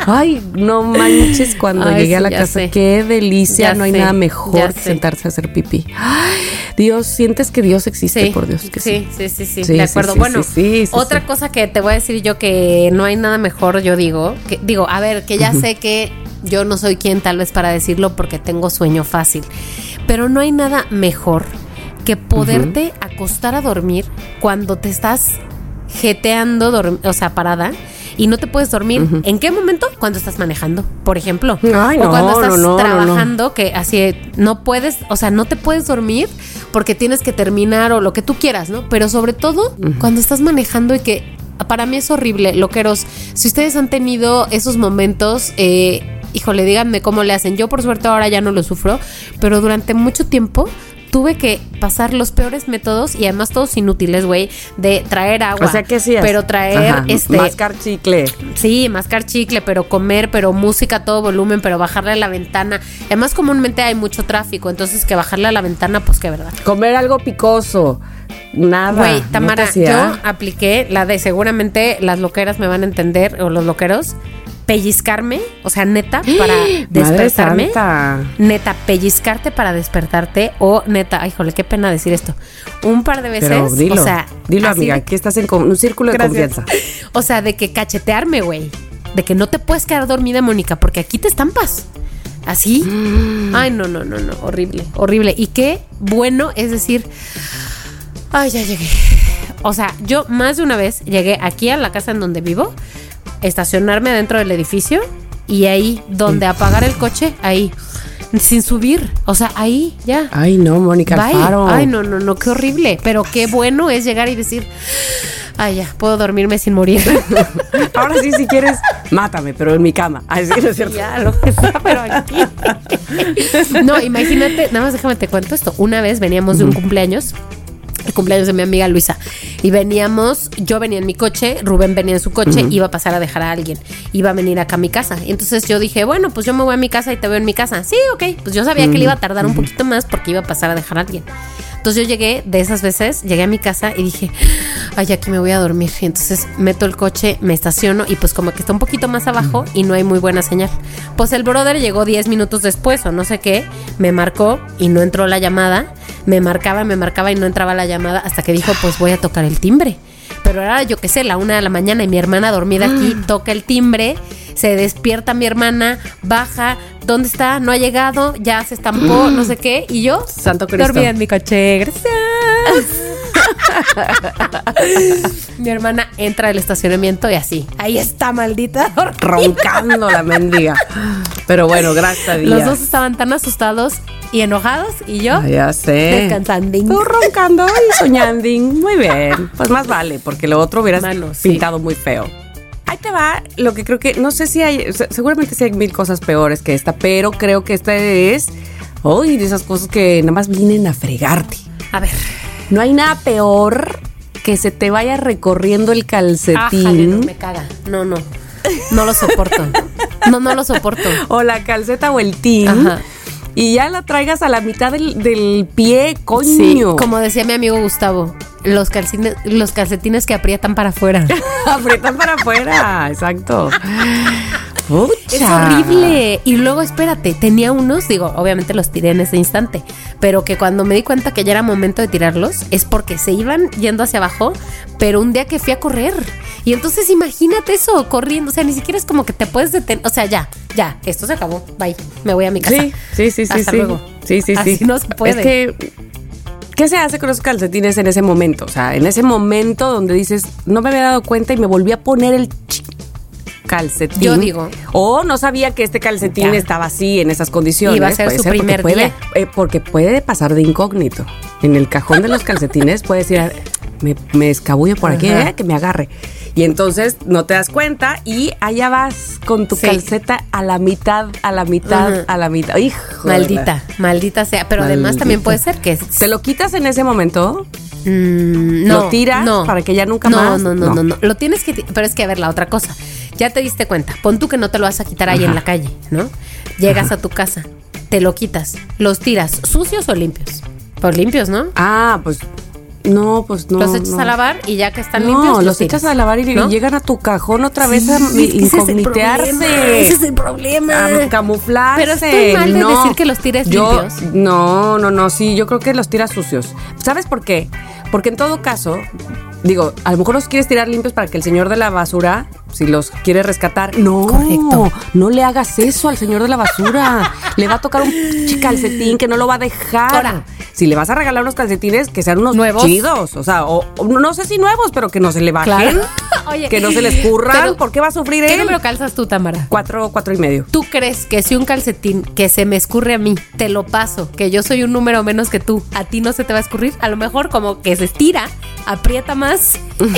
[SPEAKER 1] Ay, no manches cuando
[SPEAKER 2] Ay,
[SPEAKER 1] llegué a la casa.
[SPEAKER 2] sé.
[SPEAKER 1] Qué delicia,
[SPEAKER 2] Ya
[SPEAKER 1] no hay
[SPEAKER 2] sé,
[SPEAKER 1] nada mejor que
[SPEAKER 2] sé.
[SPEAKER 1] sentarse a hacer pipí. Ay, Dios, sientes que Dios existe,
[SPEAKER 2] Sí,
[SPEAKER 1] por Dios que sí.
[SPEAKER 2] sí, sí, sí, sí, de acuerdo. bueno,
[SPEAKER 1] sí, sí, sí,
[SPEAKER 2] otra cosa que te voy a decir yo que no hay nada mejor, yo digo, que digo, a ver, que ya sé que yo no soy quien tal vez para decirlo porque tengo sueño fácil, pero no hay nada mejor que poderte acostar a dormir cuando te estás jeteando, o sea, parada. Y no te puedes dormir. ¿En qué momento? Cuando estás manejando, por ejemplo.
[SPEAKER 1] Ay,
[SPEAKER 2] o
[SPEAKER 1] no,
[SPEAKER 2] cuando estás
[SPEAKER 1] no, no,
[SPEAKER 2] trabajando que así no puedes, o sea, no te puedes dormir porque tienes que terminar o lo que tú quieras, ¿no? Pero sobre todo cuando estás manejando y que para mí es horrible, loqueros. Si ustedes han tenido esos momentos, eh, híjole, díganme cómo le hacen. Yo por suerte ahora ya no lo sufro, pero durante mucho tiempo tuve que pasar los peores métodos y además todos inútiles, güey, de traer agua.
[SPEAKER 1] O sea, ¿qué hacías?
[SPEAKER 2] Pero traer
[SPEAKER 1] Ajá,
[SPEAKER 2] este
[SPEAKER 1] Mascar chicle.
[SPEAKER 2] Sí, mascar chicle, pero comer, pero música a todo volumen, pero bajarle a la ventana. Además, comúnmente hay mucho tráfico, entonces que bajarle a la ventana, pues qué verdad.
[SPEAKER 1] Comer algo picoso. Nada.
[SPEAKER 2] Güey,
[SPEAKER 1] ¿no te
[SPEAKER 2] Tamara, yo apliqué la de seguramente las loqueras me van a entender, o los loqueros, pellizcarme, o sea, neta, para despertarme. Neta, pellizcarte para despertarte o neta, ay, híjole, qué pena decir esto. Un par de veces,
[SPEAKER 1] Pero dilo.
[SPEAKER 2] o sea,
[SPEAKER 1] dilo, amiga.
[SPEAKER 2] de-
[SPEAKER 1] Aquí estás en un círculo de
[SPEAKER 2] Gracias.
[SPEAKER 1] confianza.
[SPEAKER 2] O sea, de que cachetearme, güey. De que no te puedes quedar dormida, Mónica, porque aquí te estampas. Así.
[SPEAKER 1] Mm.
[SPEAKER 2] Ay, no, no, no, no. Horrible, horrible. Y qué bueno es decir, ay, ya llegué. O sea, yo más de una vez llegué aquí a la casa en donde vivo, estacionarme dentro del edificio y ahí, donde apagar el coche, ahí. Sin subir. O sea, ahí, ya.
[SPEAKER 1] Ay, no, Mónica. Alfaro.
[SPEAKER 2] Ay, no, no, no, qué horrible. Pero qué bueno es llegar y decir, ay, ya, puedo dormirme sin morir.
[SPEAKER 1] Ahora sí, si quieres, mátame, pero en mi cama. Ay, sí, no es cierto.
[SPEAKER 2] ya, lo que sea, pero aquí. no, imagínate, nada más déjame te cuento esto. Una vez veníamos de un cumpleaños. El cumpleaños de mi amiga Luisa. Y veníamos, yo venía en mi coche, Rubén venía en su coche, iba a pasar a dejar a alguien. Iba a venir acá a mi casa. Entonces yo dije, bueno, pues yo me voy a mi casa y te veo en mi casa. Sí, ok. Pues yo sabía que le iba a tardar un poquito más porque iba a pasar a dejar a alguien. Entonces yo llegué de esas veces, llegué a mi casa y dije, ay, aquí me voy a dormir. Y entonces meto el coche, me estaciono y pues como que está un poquito más abajo y no hay muy buena señal. Pues el brother llegó 10 minutos después o no sé qué, me marcó y no entró la llamada. Me marcaba, me marcaba y no entraba la llamada hasta que dijo, pues voy a tocar el timbre. Pero era, yo qué sé, la una de la mañana y mi hermana dormida aquí toca el timbre, se despierta mi hermana, baja, ¿dónde está? No ha llegado, ya se estampó, no sé qué, y yo
[SPEAKER 1] Santo Cristo.
[SPEAKER 2] dormida en mi coche, gracias. mi hermana entra del estacionamiento y así, ahí está maldita.
[SPEAKER 1] Roncando la mendiga. Pero bueno, gracias a Dios.
[SPEAKER 2] Los dos estaban tan asustados y enojados y yo
[SPEAKER 1] Ah, ya sé.
[SPEAKER 2] descansando.
[SPEAKER 1] Tú roncando y soñando. Muy bien. Pues más vale, porque lo otro hubieras
[SPEAKER 2] Mano, sí.
[SPEAKER 1] pintado muy feo. Ahí te va lo que creo que, no sé si hay, se- seguramente sí hay mil cosas peores que esta, pero creo que esta es, uy, de esas cosas que nada más vienen a fregarte.
[SPEAKER 2] A ver,
[SPEAKER 1] No hay nada peor que se te vaya recorriendo el calcetín.
[SPEAKER 2] ájale, no me caga. No, no. No lo soporto. No, no lo soporto.
[SPEAKER 1] o la calceta o el tin.
[SPEAKER 2] Ajá.
[SPEAKER 1] Y ya la traigas a la mitad del, del pie, coño.
[SPEAKER 2] Sí, como decía mi amigo Gustavo, los calcetines, los calcetines que aprietan para afuera.
[SPEAKER 1] Aprietan para afuera, exacto.
[SPEAKER 2] Es
[SPEAKER 1] Pucha.
[SPEAKER 2] horrible. Y luego, espérate, tenía unos, digo, obviamente los tiré en ese instante, pero que cuando me di cuenta que ya era momento de tirarlos, es porque se iban yendo hacia abajo, pero un día que fui a correr. Y entonces imagínate eso, corriendo, o sea, ni siquiera es como que te puedes detener, o sea, ya, ya, esto se acabó, bye, me voy a mi casa.
[SPEAKER 1] Sí, sí, sí, sí.
[SPEAKER 2] Hasta
[SPEAKER 1] sí.
[SPEAKER 2] luego.
[SPEAKER 1] Sí, sí,
[SPEAKER 2] Así
[SPEAKER 1] sí.
[SPEAKER 2] no se puede.
[SPEAKER 1] Es que, ¿qué se hace con los calcetines en ese momento? O sea, en ese momento donde dices, no me había dado cuenta y me volví a poner el calcetín.
[SPEAKER 2] Yo digo.
[SPEAKER 1] O no sabía que este calcetín
[SPEAKER 2] Ya.
[SPEAKER 1] estaba así, en esas condiciones.
[SPEAKER 2] Iba a ser
[SPEAKER 1] Puede
[SPEAKER 2] su
[SPEAKER 1] porque
[SPEAKER 2] primer
[SPEAKER 1] puede,
[SPEAKER 2] día.
[SPEAKER 1] eh, porque puede pasar de incógnito. En el cajón de los calcetines puedes decir, me, me escabullo por aquí, eh, que me agarre. Y entonces no te das cuenta y allá vas con tu
[SPEAKER 2] Sí.
[SPEAKER 1] calceta a la mitad, a la mitad,
[SPEAKER 2] Ajá.
[SPEAKER 1] a la mitad. Hijo
[SPEAKER 2] Maldita, maldita sea. Pero además también puede ser que
[SPEAKER 1] ¿Te lo quitas en ese momento?
[SPEAKER 2] Mm,
[SPEAKER 1] ¿Lo tiras para que ya nunca
[SPEAKER 2] no,
[SPEAKER 1] más?
[SPEAKER 2] No, no,
[SPEAKER 1] No.
[SPEAKER 2] no, no. Lo tienes que. Pero es que, a ver, la otra cosa. Ya te diste cuenta. Pon tú que no te lo vas a quitar ahí
[SPEAKER 1] Ajá.
[SPEAKER 2] en la calle, ¿no? Llegas a tu casa, te lo quitas. ¿Los tiras sucios o limpios? Pues limpios, ¿no?
[SPEAKER 1] Ah, pues no, pues no.
[SPEAKER 2] los echas
[SPEAKER 1] no.
[SPEAKER 2] a lavar y ya que están
[SPEAKER 1] no,
[SPEAKER 2] limpios.
[SPEAKER 1] los
[SPEAKER 2] tiras,
[SPEAKER 1] echas a lavar y
[SPEAKER 2] ¿no?
[SPEAKER 1] llegan a tu cajón otra vez a
[SPEAKER 2] Sí, el
[SPEAKER 1] incognitearse.
[SPEAKER 2] ese es el problema.
[SPEAKER 1] A camuflarse.
[SPEAKER 2] Pero estoy mal de decir que los tires
[SPEAKER 1] yo,
[SPEAKER 2] limpios.
[SPEAKER 1] No, no, no, sí, yo creo que los tiras sucios. ¿Sabes por qué? Porque en todo caso, digo, a lo mejor los quieres tirar limpios para que el señor de la basura, si los quiere rescatar, no,
[SPEAKER 2] Correcto.
[SPEAKER 1] no le hagas eso al señor de la basura. le va a tocar un pinche calcetín que no lo va a dejar.
[SPEAKER 2] Ahora.
[SPEAKER 1] si le vas a regalar unos calcetines, que sean unos
[SPEAKER 2] ¿Nuevos?
[SPEAKER 1] chidos, o sea, o, o no sé si nuevos, pero que no se le bajen.
[SPEAKER 2] Claro. Oye,
[SPEAKER 1] que no se les curran.
[SPEAKER 2] pero,
[SPEAKER 1] ¿Por qué va a sufrir
[SPEAKER 2] ¿Qué
[SPEAKER 1] él?
[SPEAKER 2] número calzas tú, Tamara?
[SPEAKER 1] Cuatro, cuatro y medio.
[SPEAKER 2] ¿Tú crees que si un calcetín que se me escurre a mí, te lo paso, que yo soy un número menos que tú, a ti no se te va a escurrir? A lo mejor como que se estira, aprieta más.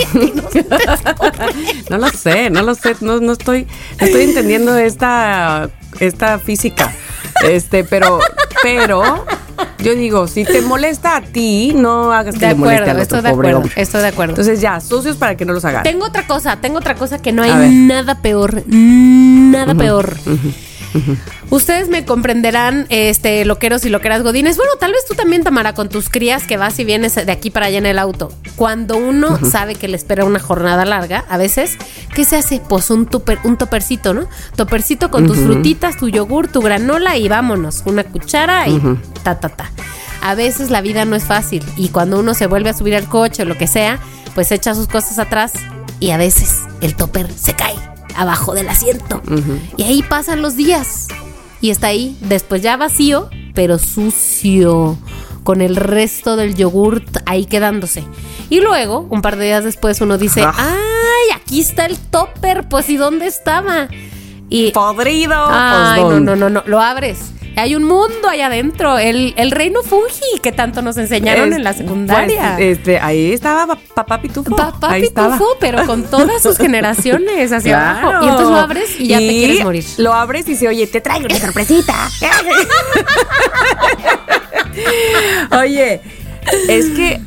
[SPEAKER 2] no
[SPEAKER 1] lo sé, no lo sé, no, no estoy, no estoy entendiendo esta, esta física. Este, pero, pero, Yo digo, si te molesta a ti, no hagas que
[SPEAKER 2] De
[SPEAKER 1] le moleste al
[SPEAKER 2] acuerdo,
[SPEAKER 1] otro
[SPEAKER 2] estoy de
[SPEAKER 1] pobre
[SPEAKER 2] acuerdo,
[SPEAKER 1] hombre.
[SPEAKER 2] estoy de acuerdo.
[SPEAKER 1] Entonces ya, sucios para que no los hagan.
[SPEAKER 2] Tengo otra cosa, tengo otra cosa que no hay nada peor, nada peor. Ustedes me comprenderán, este, loqueros y loqueras godines. Bueno, tal vez tú también, Tamara, con tus crías que vas y vienes de aquí para allá en el auto. Cuando uno sabe que le espera una jornada larga, a veces, ¿qué se hace? Pues un, tuper, un topercito, ¿no? Topercito con tus frutitas, tu yogur, tu granola y vámonos. Una cuchara y ta, ta, ta. A veces la vida no es fácil y cuando uno se vuelve a subir al coche o lo que sea, pues echa sus cosas atrás y a veces el topper se cae abajo del asiento. Y ahí pasan los días. Y está ahí, después ya vacío, pero sucio, con el resto del yogurt ahí quedándose. Y luego, un par de días después, uno dice,
[SPEAKER 1] Ah.
[SPEAKER 2] ¡ay, aquí está el topper! Pues, ¿y dónde estaba? Y,
[SPEAKER 1] Podrido.
[SPEAKER 2] Ay,
[SPEAKER 1] pues,
[SPEAKER 2] no, no, no, no, lo abres. Hay un mundo allá adentro, el, el reino fungi que tanto nos enseñaron
[SPEAKER 1] Es-
[SPEAKER 2] en la secundaria.
[SPEAKER 1] pues, este, ahí estaba pa- papá Pitufo.
[SPEAKER 2] Papá
[SPEAKER 1] ahí estaba.
[SPEAKER 2] Pitufo, pero con todas sus generaciones hacia
[SPEAKER 1] Claro.
[SPEAKER 2] abajo. Y entonces lo abres y ya te quieres morir.
[SPEAKER 1] Lo abres y se oye, te traigo una sorpresita. oye, es que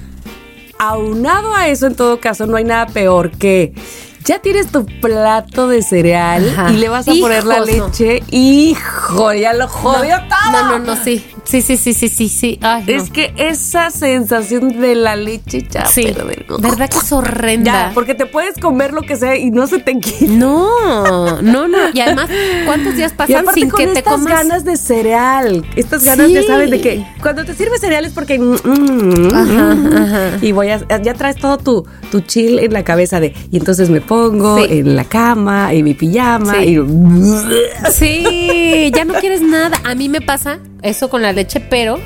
[SPEAKER 1] aunado a eso, en todo caso, no hay nada peor que ya tienes tu plato de cereal
[SPEAKER 2] Ajá.
[SPEAKER 1] y le vas a poner la
[SPEAKER 2] no.
[SPEAKER 1] leche. Hijo, ya lo jodió todo.
[SPEAKER 2] No, no, no, sí. Sí, sí, sí, sí, sí, sí. Ay, no.
[SPEAKER 1] Es que esa sensación de la leche ya,
[SPEAKER 2] sí.
[SPEAKER 1] pero
[SPEAKER 2] ¿Verdad que es horrenda?
[SPEAKER 1] Ya, porque te puedes comer lo que sea y no se te quita.
[SPEAKER 2] No, no, no. Y además, ¿cuántos días pasan sin
[SPEAKER 1] con
[SPEAKER 2] que te
[SPEAKER 1] estas
[SPEAKER 2] comas?
[SPEAKER 1] ganas de cereal, estas ganas
[SPEAKER 2] Sí.
[SPEAKER 1] de, ¿sabes? De que cuando te sirve cereal es porque... mm, mm, mm, Y voy a... Ya traes todo tu, tu chill en la cabeza de... Y entonces me pongo
[SPEAKER 2] Sí.
[SPEAKER 1] en la cama, en mi pijama,
[SPEAKER 2] Sí.
[SPEAKER 1] y...
[SPEAKER 2] Sí, ya no quieres nada. A mí me pasa eso con la leche, pero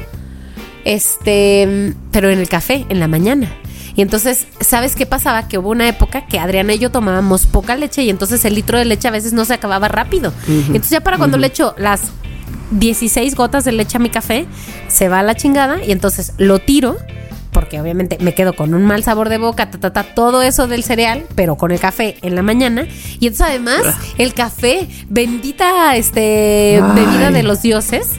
[SPEAKER 2] este, pero en el café, en la mañana. Y entonces, ¿sabes qué pasaba? Que hubo una época que Adriana y yo tomábamos poca leche y entonces el litro de leche a veces no se acababa rápido. Entonces ya para cuando le echo las 16 gotas de leche a mi café, se va a la chingada y entonces lo tiro. Porque obviamente me quedo con un mal sabor de boca, ta, ta, ta, todo eso del cereal, pero con el café en la mañana. Y entonces además, el café, bendita este
[SPEAKER 1] Ay.
[SPEAKER 2] bebida de los dioses,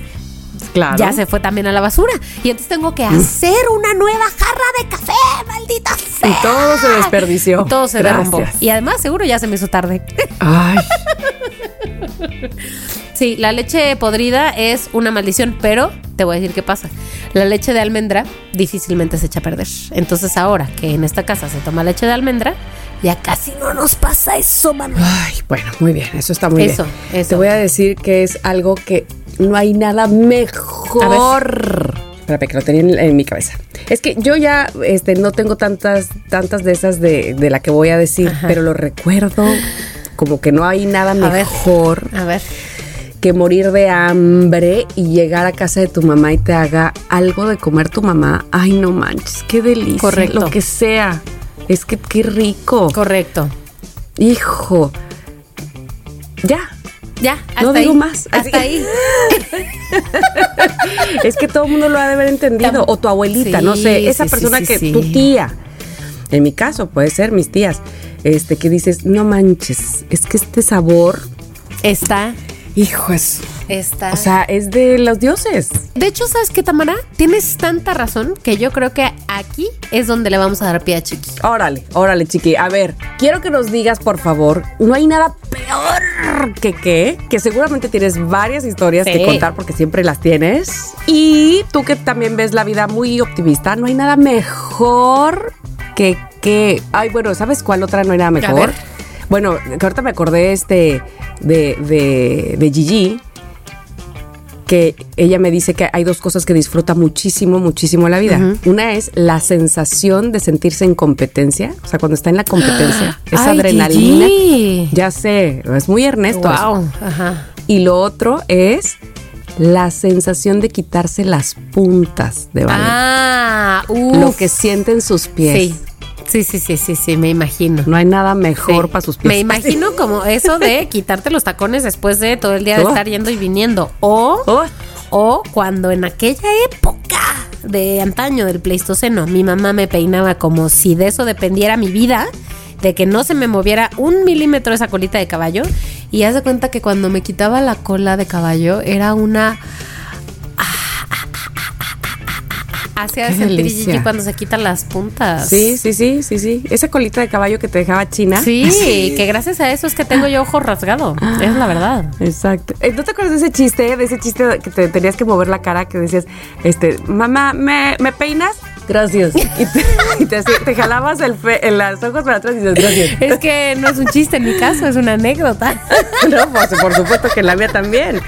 [SPEAKER 1] Claro.
[SPEAKER 2] ya se fue también a la basura. Y entonces tengo que hacer una nueva jarra de café, maldita sea.
[SPEAKER 1] Y todo se desperdició.
[SPEAKER 2] Todo se
[SPEAKER 1] Gracias.
[SPEAKER 2] derrumbó. Y además, seguro ya se me hizo tarde.
[SPEAKER 1] Ay,
[SPEAKER 2] Sí, la leche podrida es una maldición, pero te voy a decir qué pasa. La leche de almendra difícilmente se echa a perder. Entonces ahora que en esta casa se toma leche de almendra, ya casi no nos pasa eso, mano.
[SPEAKER 1] ay, bueno, muy bien, eso está muy
[SPEAKER 2] Eso,
[SPEAKER 1] bien.
[SPEAKER 2] eso.
[SPEAKER 1] Te voy a decir que es algo que no hay nada mejor. Espérame, que lo tenía en, en mi cabeza. Es que yo ya este, no tengo tantas, tantas de esas de, de la que voy a decir,
[SPEAKER 2] Ajá.
[SPEAKER 1] pero lo recuerdo como que no hay nada
[SPEAKER 2] ver.
[SPEAKER 1] mejor
[SPEAKER 2] A ver.
[SPEAKER 1] Que morir de hambre y llegar a casa de tu mamá y te haga algo de comer tu mamá. Ay, no manches, qué delicia.
[SPEAKER 2] Correcto.
[SPEAKER 1] Lo que sea. Es que qué rico.
[SPEAKER 2] Correcto.
[SPEAKER 1] Hijo. Ya.
[SPEAKER 2] Ya, hasta
[SPEAKER 1] No digo
[SPEAKER 2] ahí.
[SPEAKER 1] más.
[SPEAKER 2] Hasta ahí.
[SPEAKER 1] Es que todo el mundo lo ha de haber entendido. O tu abuelita,
[SPEAKER 2] Sí,
[SPEAKER 1] no sé. Esa
[SPEAKER 2] sí,
[SPEAKER 1] persona
[SPEAKER 2] sí,
[SPEAKER 1] que tu tía. En mi caso, puede ser mis tías. Este, que dices, no manches, es que este sabor,
[SPEAKER 2] Está,
[SPEAKER 1] hijo, es.
[SPEAKER 2] está.
[SPEAKER 1] O sea, es de los dioses.
[SPEAKER 2] de hecho, ¿sabes qué, Tamara? Tienes tanta razón que yo creo que aquí es donde le vamos a dar pie a Chiqui.
[SPEAKER 1] Órale, órale, chiqui. A ver, quiero que nos digas, por favor, no hay nada peor que qué, que seguramente tienes varias historias
[SPEAKER 2] Sí.
[SPEAKER 1] que contar porque siempre las tienes. Y tú que también ves la vida muy optimista, no hay nada mejor que que. Ay, bueno, ¿sabes cuál otra no hay nada mejor? Bueno, que ahorita me acordé este de, de, de Gigi que ella me dice que hay dos cosas que disfruta muchísimo, muchísimo la vida. Una es la sensación de sentirse en competencia, o sea, cuando está en la competencia, esa
[SPEAKER 2] Ay,
[SPEAKER 1] adrenalina.
[SPEAKER 2] Gigi.
[SPEAKER 1] Ya sé, es muy Ernesto.
[SPEAKER 2] Wow. Ajá.
[SPEAKER 1] Y lo otro es la sensación de quitarse las puntas de ballet.
[SPEAKER 2] Ah, uf.
[SPEAKER 1] lo que sienten sus pies.
[SPEAKER 2] Sí. Sí, sí, sí, sí, sí, me imagino.
[SPEAKER 1] No hay nada mejor
[SPEAKER 2] Sí.
[SPEAKER 1] para sus pies.
[SPEAKER 2] Me imagino como eso de quitarte los tacones después de todo el día de
[SPEAKER 1] Oh.
[SPEAKER 2] estar yendo y viniendo. O,
[SPEAKER 1] Oh.
[SPEAKER 2] o cuando en aquella época de antaño del Pleistoceno, mi mamá me peinaba como si de eso dependiera mi vida, de que no se me moviera un milímetro esa colita de caballo. Y haz de cuenta que cuando me quitaba la cola de caballo era una Hacía
[SPEAKER 1] Qué
[SPEAKER 2] sentir. Gigi cuando se quitan las puntas.
[SPEAKER 1] Sí, sí, sí, sí, sí. Esa colita de caballo que te dejaba china.
[SPEAKER 2] Sí, que gracias a eso es que tengo yo ojo rasgado. Es la verdad.
[SPEAKER 1] Exacto. Eh, ¿No te acuerdas de ese chiste? De ese chiste que te tenías que mover la cara que decías, este, mamá, ¿me, ¿me peinas? Gracias. Y te, y te hacía- te jalabas el fe- en las ojos para atrás y dices, gracias.
[SPEAKER 2] Es que no es un chiste en mi caso, es una anécdota.
[SPEAKER 1] No, pues, por supuesto que la mía también.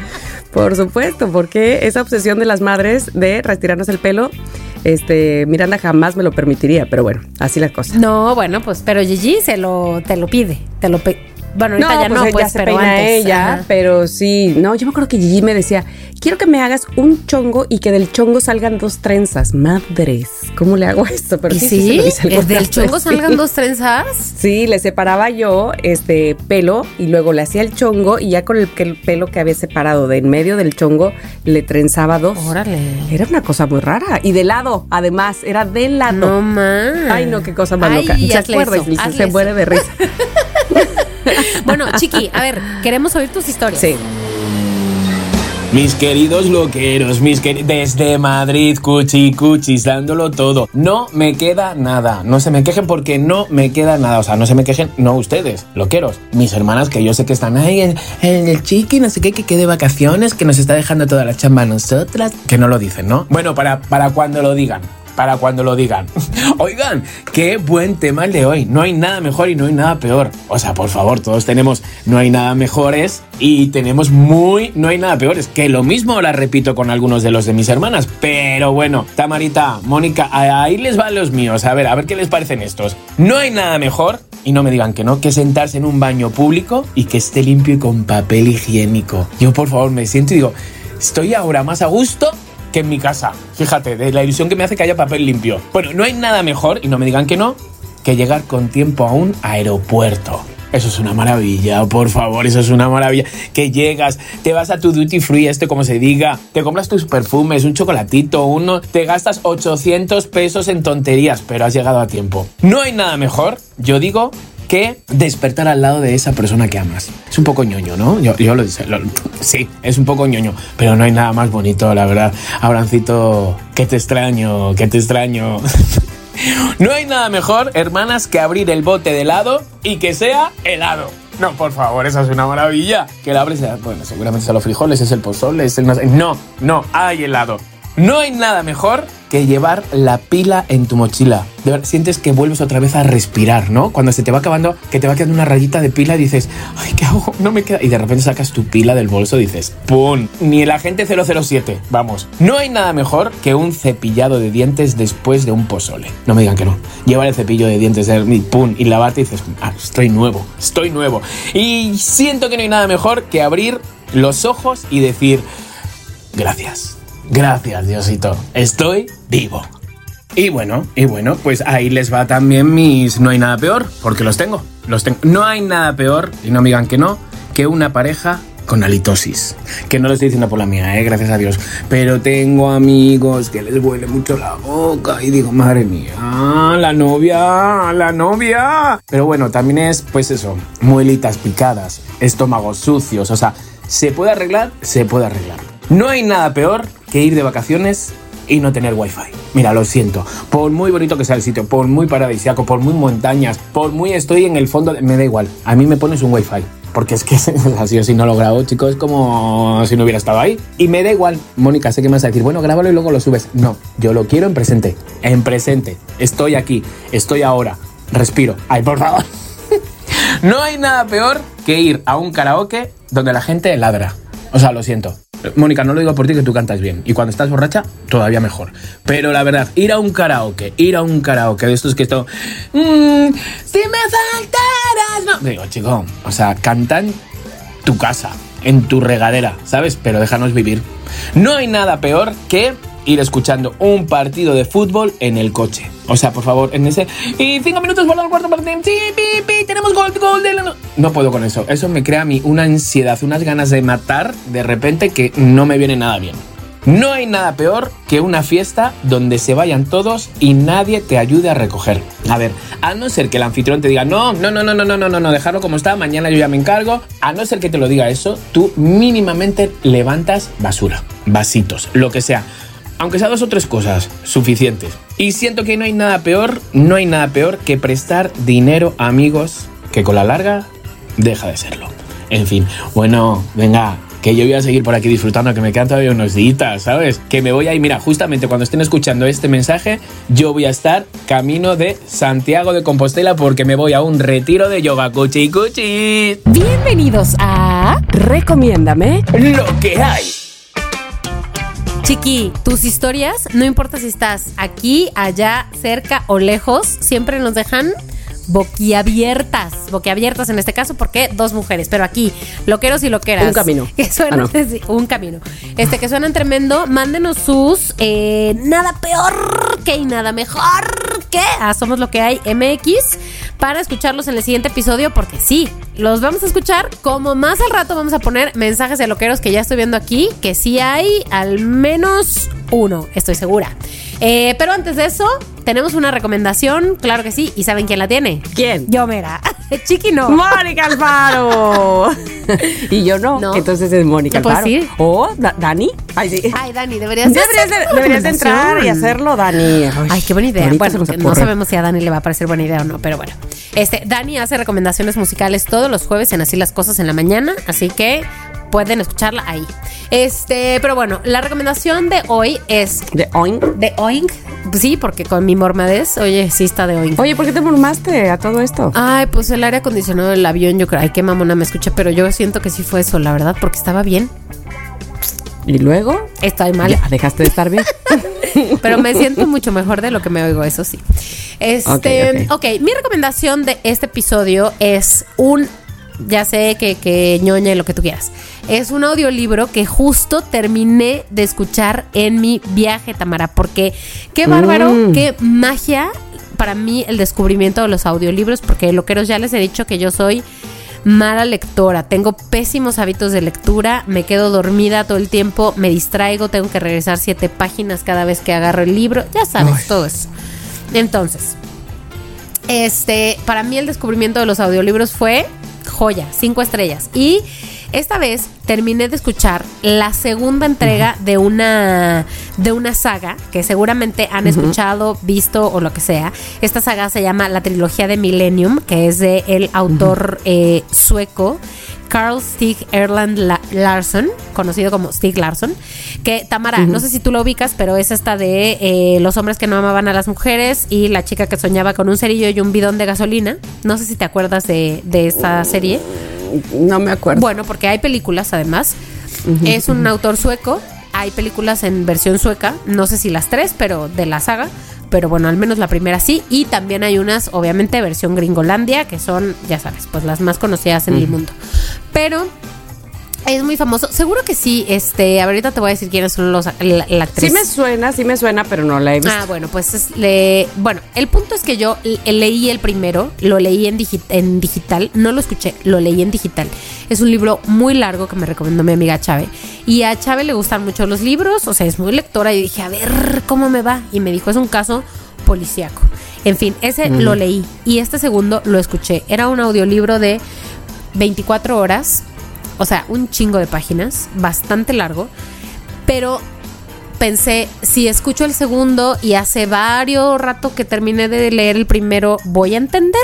[SPEAKER 1] Por supuesto, porque esa obsesión de las madres de retirarnos el pelo, este, Miranda jamás me lo permitiría, pero bueno, así las cosas.
[SPEAKER 2] No, bueno, pues, pero Gigi se lo, te lo pide. Te lo pe- bueno, ahorita ya no,
[SPEAKER 1] ella
[SPEAKER 2] pues,
[SPEAKER 1] se
[SPEAKER 2] pero
[SPEAKER 1] peina
[SPEAKER 2] antes.
[SPEAKER 1] ella,
[SPEAKER 2] ajá.
[SPEAKER 1] pero sí, no, yo me acuerdo que Gigi me decía, quiero que me hagas un chongo y que del chongo salgan dos trenzas. Madres, ¿cómo le hago esto? Pero
[SPEAKER 2] ¿Y
[SPEAKER 1] sí,
[SPEAKER 2] sí?
[SPEAKER 1] se lo hice
[SPEAKER 2] ¿Es
[SPEAKER 1] alguna
[SPEAKER 2] ¿Del chongo salgan dos trenzas?
[SPEAKER 1] Sí, le separaba yo este pelo y luego le hacía el chongo y ya con el, el pelo que había separado de en medio del chongo le trenzaba dos.
[SPEAKER 2] Órale.
[SPEAKER 1] Era una cosa muy rara. Y de lado, además, era de lado.
[SPEAKER 2] No más.
[SPEAKER 1] Ay, no, qué cosa más
[SPEAKER 2] Ay,
[SPEAKER 1] loca. Se acuerda
[SPEAKER 2] eso,
[SPEAKER 1] se- muere de risa.
[SPEAKER 2] Bueno, Chiqui, a ver, queremos oír tus historias.
[SPEAKER 1] Sí.
[SPEAKER 4] Mis queridos loqueros, mis queridos, desde Madrid, cuchi cuchis, dándolo todo. No me queda nada. No se me quejen porque no me queda nada. O sea, no se me quejen, no ustedes, loqueros. Mis hermanas que yo sé que están ahí en, el chiqui, no sé qué, que quede vacaciones, que nos está dejando toda la chamba a nosotras. Que no lo dicen, ¿no? Bueno, para, para cuando lo digan. Para cuando lo digan. Oigan, qué buen tema el de hoy. No hay nada mejor y no hay nada peor. O sea, por favor, todos tenemos no hay nada mejores y tenemos muy no hay nada peores. Que lo mismo la repito con algunos de los de mis hermanas. Pero bueno, Tamarita, Mónica, ahí les van los míos. A ver, a ver qué les parecen estos. No hay nada mejor, y no me digan que no, que sentarse en un baño público y que esté limpio y con papel higiénico. Yo, por favor, me siento y digo, estoy ahora más a gusto que en mi casa. Fíjate, de la ilusión que me hace que haya papel limpio. Bueno, no hay nada mejor, y no me digan que no, que llegar con tiempo a un aeropuerto. Eso es una maravilla, por favor, eso es una maravilla. Que llegas, te vas a tu duty free, este como se diga, te compras tus perfumes, un chocolatito, uno, te gastas 800 pesos en tonterías, pero has llegado a tiempo. No hay nada mejor, yo digo, que despertar al lado de esa persona que amas. Es un poco ñoño, ¿no? Yo, lo, lo- Sí, es un poco ñoño, pero no hay nada más bonito, la verdad. Abrancito, que te extraño, que te extraño. No hay nada mejor, hermanas, que abrir el bote de helado y que sea helado. No, por favor, esa es una maravilla. Que la abres, bueno, seguramente son los frijoles, es el pozole, es el... No, no, hay helado. No hay nada mejor que llevar la pila en tu mochila. Sientes que vuelves otra vez a respirar, ¿no? Cuando se te va acabando, que te va quedando una rayita de pila y dices, ay, ¿qué hago? No me queda. Y de repente sacas tu pila del bolso y dices, ¡pum! Ni el agente 007, vamos. No hay nada mejor que un cepillado de dientes después de un pozole. No me digan que no. Llevar el cepillo de dientes y ¡pum! Y lavarte y dices, ah, estoy nuevo, estoy nuevo. Y siento que no hay nada mejor que abrir los ojos y decir, gracias. Gracias, Diosito. Estoy vivo. Y bueno, y bueno, pues ahí les va también mis no hay nada peor, porque los tengo, los tengo. No hay nada peor, y no me digan que no, que una pareja con halitosis. Que no lo estoy diciendo por la mía, eh, gracias a Dios. Pero tengo amigos que les huele mucho la boca y digo, madre mía, la novia, la novia. Pero bueno, también es, pues eso, muelitas picadas, estómagos sucios, o sea, ¿se puede arreglar? Se puede arreglar. No hay nada peor que ir de vacaciones y no tener wifi. Mira, lo siento. Por muy bonito que sea el sitio, por muy paradisiaco, por muy montañas, por muy estoy en el fondo, de- me da igual. A mí me pones un wifi. Porque es que así o si no lo grabo, chicos, es como si no hubiera estado ahí. Y me da igual. Mónica, sé que me vas a decir, bueno, grábalo y luego lo subes. No, yo lo quiero en presente. En presente. Estoy aquí. Estoy ahora. Respiro. Ay, por favor. No hay nada peor que ir a un karaoke donde la gente ladra. O sea, lo siento. Mónica, no lo digo por ti que tú cantas bien. Y cuando estás borracha, todavía mejor. Pero la verdad, ir a un karaoke, ir a un karaoke de estos que esto. "Mm, si me faltaras. No. Digo, chico, o sea, cantan tu casa, en tu regadera, ¿sabes? Pero déjanos vivir. No hay nada peor que ir escuchando un partido de fútbol en el coche. O sea, por favor, en ese... Y cinco minutos por el cuarto partido. Sí, pi, pi, tenemos gol, gol de la... No. puedo con eso. Eso me crea a mí una ansiedad, unas ganas de matar de repente que no me viene nada bien. No hay nada peor que una fiesta donde se vayan todos y nadie te ayude a recoger. A ver, a no ser que el anfitrión te diga, no, no, no, no, no, no, no, no, dejarlo como está, mañana yo ya me encargo. A no ser que te lo diga eso, tú mínimamente levantas basura, vasitos, lo que sea. Aunque sea dos o tres cosas, suficientes. Y siento que no hay nada peor, no hay nada peor que prestar dinero a amigos que con la larga deja de serlo. En fin, bueno, venga, que yo voy a seguir por aquí disfrutando, que me quedan todavía unos días, ¿sabes? Que me voy a ir, mira, justamente cuando estén escuchando este mensaje, yo voy a estar camino de Santiago de Compostela porque me voy a un retiro de yoga cuchi cuchi.
[SPEAKER 2] Bienvenidos a
[SPEAKER 1] Recomiéndame.
[SPEAKER 4] Lo que hay.
[SPEAKER 2] Chiqui, tus historias, no importa si estás aquí, allá, cerca o lejos, siempre nos dejan boquiabiertas, boquiabiertas en este caso, porque dos mujeres, pero aquí, loqueros y loqueras.
[SPEAKER 1] Un camino.
[SPEAKER 2] Que suenan,
[SPEAKER 1] Ah, no.
[SPEAKER 2] un camino. Este, que suenan tremendo, mándenos sus eh, nada peor que y nada mejor que a Somos Lo que hay MX para escucharlos en el siguiente episodio, porque sí, los vamos a escuchar como más al rato vamos a poner mensajes de loqueros que ya estoy viendo aquí, que sí hay al menos uno, estoy segura. Eh, pero antes de eso, tenemos una recomendación, claro que sí, y ¿saben quién la tiene?
[SPEAKER 1] ¿Quién?
[SPEAKER 2] Yo, mira. Chiqui no.
[SPEAKER 1] Mónica Alfaro. y yo no.
[SPEAKER 2] No.
[SPEAKER 1] Entonces es Mónica
[SPEAKER 2] ¿Te puedo
[SPEAKER 1] Alfaro.
[SPEAKER 2] decir?
[SPEAKER 1] O Da- Dani. Ay, sí.
[SPEAKER 2] Ay, Dani, deberías,
[SPEAKER 1] Deberías, de, deberías de entrar y hacerlo, Dani.
[SPEAKER 2] Ay, qué buena idea. Bueno, no sabemos si a Dani le va a parecer buena idea o no, pero bueno. Este, Dani hace recomendaciones musicales todos los jueves en Así las Cosas en la mañana, así que pueden escucharla ahí. Este, pero bueno, la recomendación de hoy es
[SPEAKER 1] De Oink.
[SPEAKER 2] de Oink. Sí, porque con mi mormadez, oye, sí está de Oink.
[SPEAKER 1] Oye, ¿por qué te murmaste a todo esto?
[SPEAKER 2] Ay, pues el aire acondicionado del avión, yo creo, ay, qué mamona me escucha, pero yo siento que sí fue eso, la verdad, porque estaba bien.
[SPEAKER 1] Y luego,
[SPEAKER 2] Estoy mal.
[SPEAKER 1] ya dejaste de estar bien.
[SPEAKER 2] Pero me siento mucho mejor de lo que me oigo, eso sí. Este,
[SPEAKER 1] Ok,
[SPEAKER 2] ok, mi recomendación de este episodio es un, ya sé que, que ñoña y lo que tú quieras. Es un audiolibro que justo terminé de escuchar en mi viaje, Tamara, porque qué bárbaro,
[SPEAKER 1] Mm.
[SPEAKER 2] qué magia para mí el descubrimiento de los audiolibros, porque loqueros ya les he dicho que yo soy mala lectora, tengo pésimos hábitos de lectura, me quedo dormida todo el tiempo, me distraigo, tengo que regresar siete páginas cada vez que agarro el libro, ya sabes, todo eso. Entonces, este, para mí el descubrimiento de los audiolibros fue joya, cinco estrellas. Y esta vez terminé de escuchar la segunda entrega de una de una saga que seguramente han escuchado, visto o lo que sea. Esta saga se llama la trilogía de Millennium, que es de el autor eh, sueco Carl Stig Erland La- Larsson, conocido como Stig Larsson, que Tamara, no sé si tú lo ubicas, pero es esta de eh, los hombres que no amaban a las mujeres y la chica que soñaba con un cerillo y un bidón de gasolina. No sé si te acuerdas de, de esta serie.
[SPEAKER 1] No me acuerdo.
[SPEAKER 2] Bueno, porque hay películas además. Es un autor sueco. Hay películas en versión sueca. No sé si las tres, pero de la saga. Pero bueno, al menos la primera sí. Y también hay unas, obviamente, versión gringolandia, que son, ya sabes, pues las más conocidas en el mundo. Pero es muy famoso. Seguro que sí. Este, ahorita te voy a decir quiénes son los la, la actriz.
[SPEAKER 1] sí me suena, sí me suena, pero no la he visto.
[SPEAKER 2] Ah, bueno, pues es le, bueno, el punto es que yo l- leí el primero, lo leí en, digi- en digital, no lo escuché, lo leí en digital. Es un libro muy largo que me recomendó mi amiga Chave. Y a Chave le gustan mucho los libros, o sea, es muy lectora y dije, a ver, ¿cómo me va? Y me dijo, es un caso policíaco. En fin, ese lo leí y este segundo lo escuché. Era un audiolibro de 24 horas, o sea, un chingo de páginas, bastante largo, pero pensé, si escucho el segundo y hace varios rato que terminé de leer el primero, voy a entender.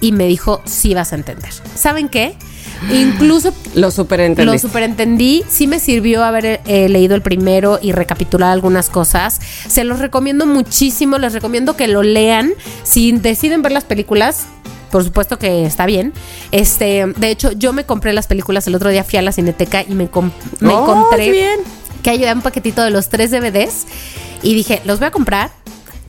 [SPEAKER 2] Y me dijo, sí vas a entender. ¿Saben qué? Incluso
[SPEAKER 1] Lo superentendí.
[SPEAKER 2] lo superentendí. Sí me sirvió haber eh, leído el primero y recapitular algunas cosas. Se los recomiendo muchísimo. Les recomiendo que lo lean. Si deciden ver las películas, por supuesto que está bien. Este, de hecho, yo me compré las películas el otro día, fui a la cineteca y me, com- me
[SPEAKER 1] Oh,
[SPEAKER 2] encontré
[SPEAKER 1] bien.
[SPEAKER 2] que hay un paquetito de los tres DVDs y dije, los voy a comprar.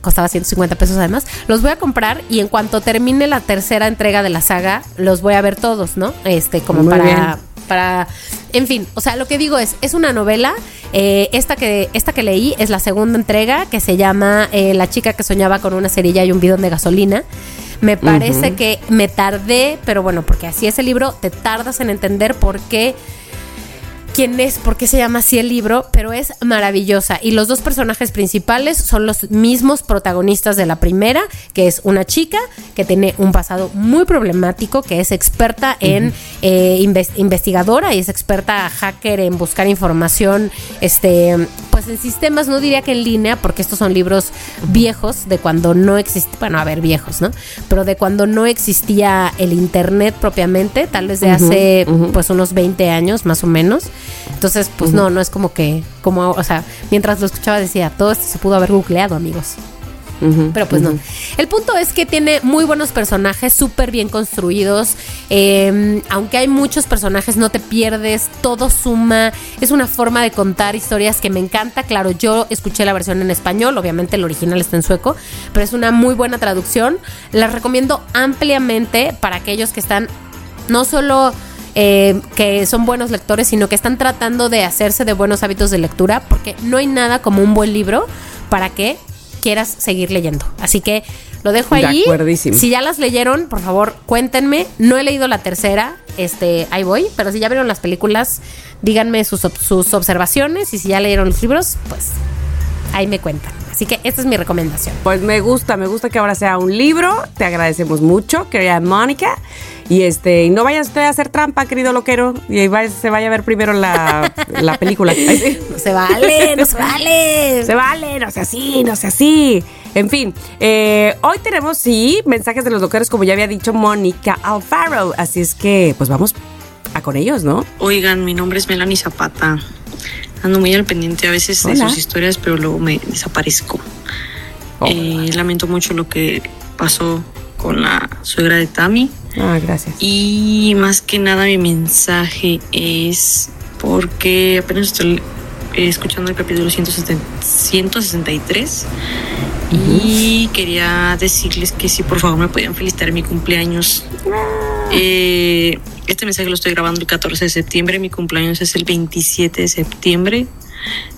[SPEAKER 2] Costaba 150 pesos además. Los voy a comprar y en cuanto termine la tercera entrega de la saga, los voy a ver todos, ¿no? Este, como
[SPEAKER 1] Muy
[SPEAKER 2] para,
[SPEAKER 1] bien.
[SPEAKER 2] para. En fin, o sea, lo que digo es, es una novela. eh, esta, que, esta que leí es la segunda entrega que se llama eh, La chica que soñaba con una cerilla y un bidón de gasolina. Me parece que me tardé, pero bueno, porque así es el libro, te tardas en entender por qué quién es, por qué se llama así el libro, pero es maravillosa. Y los dos personajes principales son los mismos protagonistas de la primera, que es una chica que tiene un pasado muy problemático, que es experta en eh, inves- investigadora y es experta hacker en buscar información, este, pues en sistemas, no diría que en línea, porque estos son libros viejos de cuando no existía, bueno, a ver, viejos, ¿no? Pero de cuando no existía el internet propiamente, tal vez de hace pues unos 20 años más o menos. Entonces, pues no, no es como que, como, o sea, mientras lo escuchaba decía, todo esto se pudo haber googleado, amigos. Pero pues no. El punto es que tiene muy buenos personajes, súper bien construidos. Eh, aunque hay muchos personajes, no te pierdes, todo suma. Es una forma de contar historias que me encanta. Claro, yo escuché la versión en español, obviamente el original está en sueco, pero es una muy buena traducción. La recomiendo ampliamente para aquellos que están no solo... Eh, que son buenos lectores, sino que están tratando de hacerse de buenos hábitos de lectura, porque no hay nada como un buen libro para que quieras seguir leyendo. Así que lo dejo ahí. Si ya las leyeron, por favor, cuéntenme. No he leído la tercera, este, ahí voy, pero si ya vieron las películas, díganme sus, sus observaciones y si ya leyeron los libros, pues ahí me cuentan. Así que esta es mi recomendación.
[SPEAKER 1] Pues me gusta, me gusta que ahora sea un libro. Te agradecemos mucho, querida Mónica. Y este, no vaya usted a hacer trampa, querido loquero, y se vaya a ver primero la, película.
[SPEAKER 2] No se vale, no se vale.
[SPEAKER 1] Se vale, no sea así, no sea así. En fin, eh, hoy tenemos, sí, mensajes de los loqueros, como ya había dicho Mónica Alfaro. Así es que, pues vamos a con ellos, ¿no?
[SPEAKER 5] Oigan, mi nombre es Melanie Zapata ando muy al pendiente a veces de sus historias, pero luego me desaparezco. Oh. Eh, lamento mucho lo que pasó con la suegra de Tami.
[SPEAKER 1] Ah, gracias.
[SPEAKER 5] Y más que nada mi mensaje es porque apenas estoy escuchando el capítulo 163 y quería decirles que si por favor me podían felicitar mi cumpleaños. Ah. Eh, este mensaje lo estoy grabando el 14 de septiembre, mi cumpleaños es el 27 de septiembre.